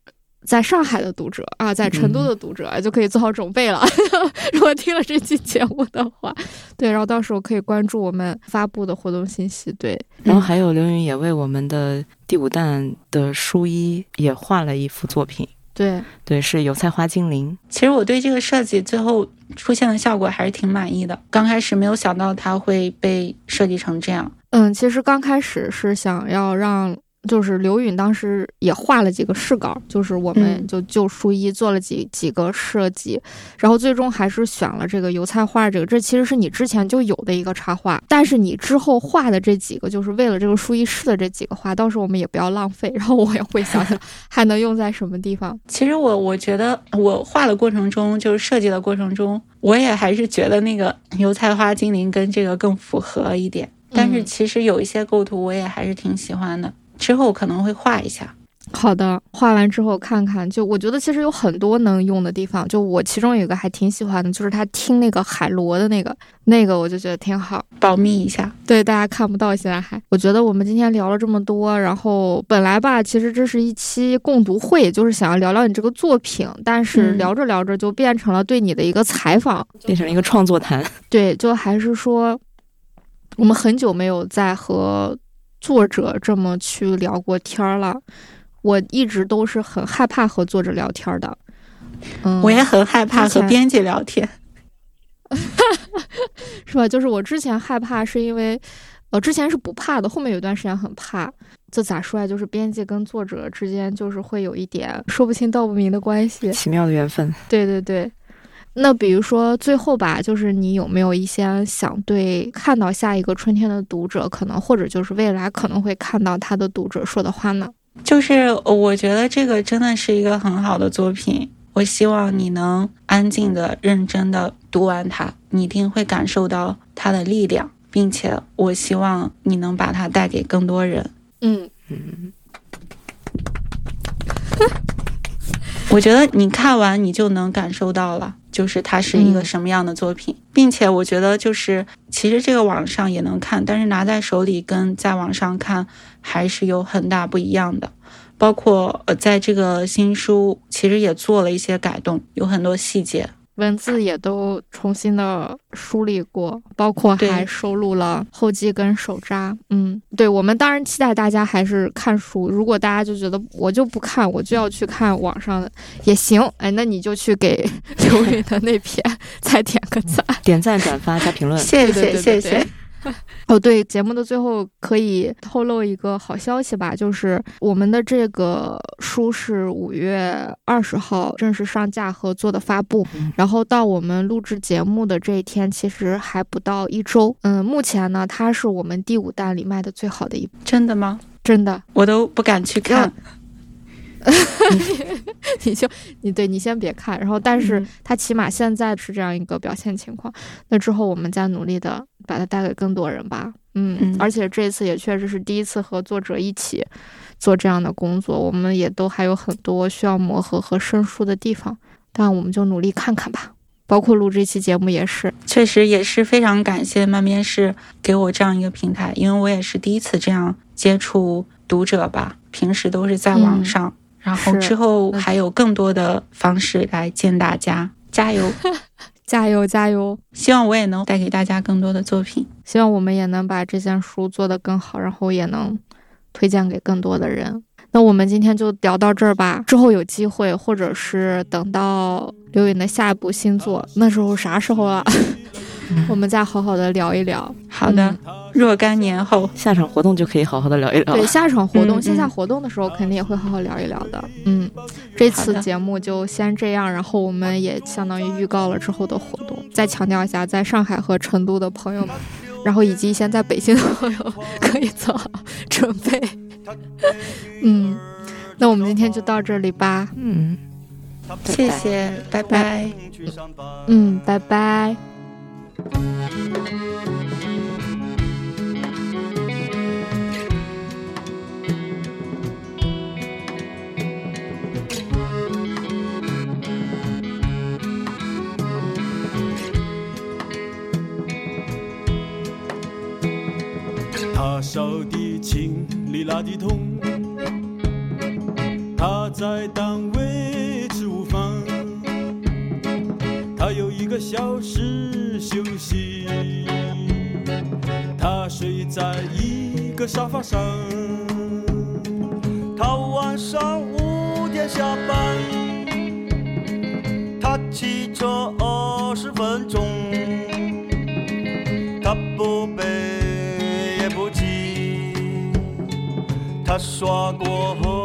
在上海的读者啊，在成都的读者就可以做好准备了。如果听了这期节目的话，对，然后到时候可以关注我们发布的活动信息。对，
然后还有刘云也为我们的第五弹的书衣也画了一幅作品。
对，
对，是油菜花精灵。
其实我对这个设计最后出现的效果还是挺满意的。刚开始没有想到它会被设计成这样。
嗯，其实刚开始是想要让。就是刘允当时也画了几个试稿，就是我们就就书衣做了几几个设计，然后最终还是选了这个油菜花这个。这其实是你之前就有的一个插画，但是你之后画的这几个，就是为了这个书衣试的这几个画，到时候我们也不要浪费。然后我也会想想 还能用在什么地方。
其实我我觉得我画的过程中，就是设计的过程中，我也还是觉得那个油菜花精灵跟这个更符合一点。但是其实有一些构图我也还是挺喜欢的，之后可能会画一下。
好的，画完之后看看，就我觉得其实有很多能用的地方。就我其中有一个还挺喜欢的，就是他听那个海螺的那个，那个我就觉得挺好。
保密一下，
对大家看不到，现在还。我觉得我们今天聊了这么多，然后本来吧，其实这是一期共读会，就是想要聊聊你这个作品，但是聊着聊着就变成了对你的一个采访，
变成了一个创作谈。
对，就还是说，我们很久没有在和作者这么去聊过天儿了。我一直都是很害怕和作者聊天的，嗯，
我也很害怕和编辑聊天，
是吧？就是我之前害怕是因为，呃，之前是不怕的，后面有段时间很怕。这咋说呀？就是编辑跟作者之间就是会有一点说不清道不明的关系，
奇妙的缘分。
对对对。那比如说最后吧，就是你有没有一些想对看到下一个春天的读者，可能或者就是未来可能会看到他的读者说的话呢？
就是我觉得这个真的是一个很好的作品，我希望你能安静的、认真的读完它，你一定会感受到它的力量，并且我希望你能把它带给更多人。
嗯嗯。
我觉得你看完你就能感受到了，就是它是一个什么样的作品，并且我觉得就是其实这个网上也能看，但是拿在手里跟在网上看还是有很大不一样的。包括呃，在这个新书其实也做了一些改动，有很多细节。
文字也都重新的梳理过，包括还收录了后记跟手札。嗯，对，我们当然期待大家还是看书。如果大家就觉得我就不看，我就要去看网上的也行。哎，那你就去给 刘宇的那篇 再点个赞，
点赞、转发、加评论。
谢谢，谢谢。
哦，对，节目的最后可以透露一个好消息吧，就是我们的这个书是五月二十号正式上架和做的发布，然后到我们录制节目的这一天，其实还不到一周。嗯，目前呢，它是我们第五弹里卖的最好的一
真的吗？
真的，
我都不敢去看。
你就你对你先别看，然后但是它起码现在是这样一个表现情况，那之后我们再努力的把它带给更多人吧。嗯，而且这次也确实是第一次和作者一起做这样的工作，我们也都还有很多需要磨合和生疏的地方，但我们就努力看看吧。包括录这期节目也是，
确实也是非常感谢漫面试给我这样一个平台，因为我也是第一次这样接触读者吧，平时都是在网上。然后之后还有更多的方式来见大家，加油，
加油，加油！
希望我也能带给大家更多的作品，
希望我们也能把这件书做得更好，然后也能推荐给更多的人。那我们今天就聊到这儿吧，之后有机会，或者是等到刘颖的下一部新作，那时候啥时候了？我们再好好的聊一聊。
好的，若干年后
下场活动就可以好好的聊一聊。
对，下场活动、线下活动的时候肯定也会好好聊一聊的。嗯，这次节目就先这样，然后我们也相当于预告了之后的活动。再强调一下，在上海和成都的朋友们，然后以及现在北京的朋友可以做好准备。嗯，那我们今天就到这里吧。
嗯，
谢谢，拜拜。
嗯，拜拜。
他烧的青里拉的桶，他在单位个小时。休息，他睡在一个沙发上。他晚上五点下班，他骑车二十分钟。他不背也不急，他刷过后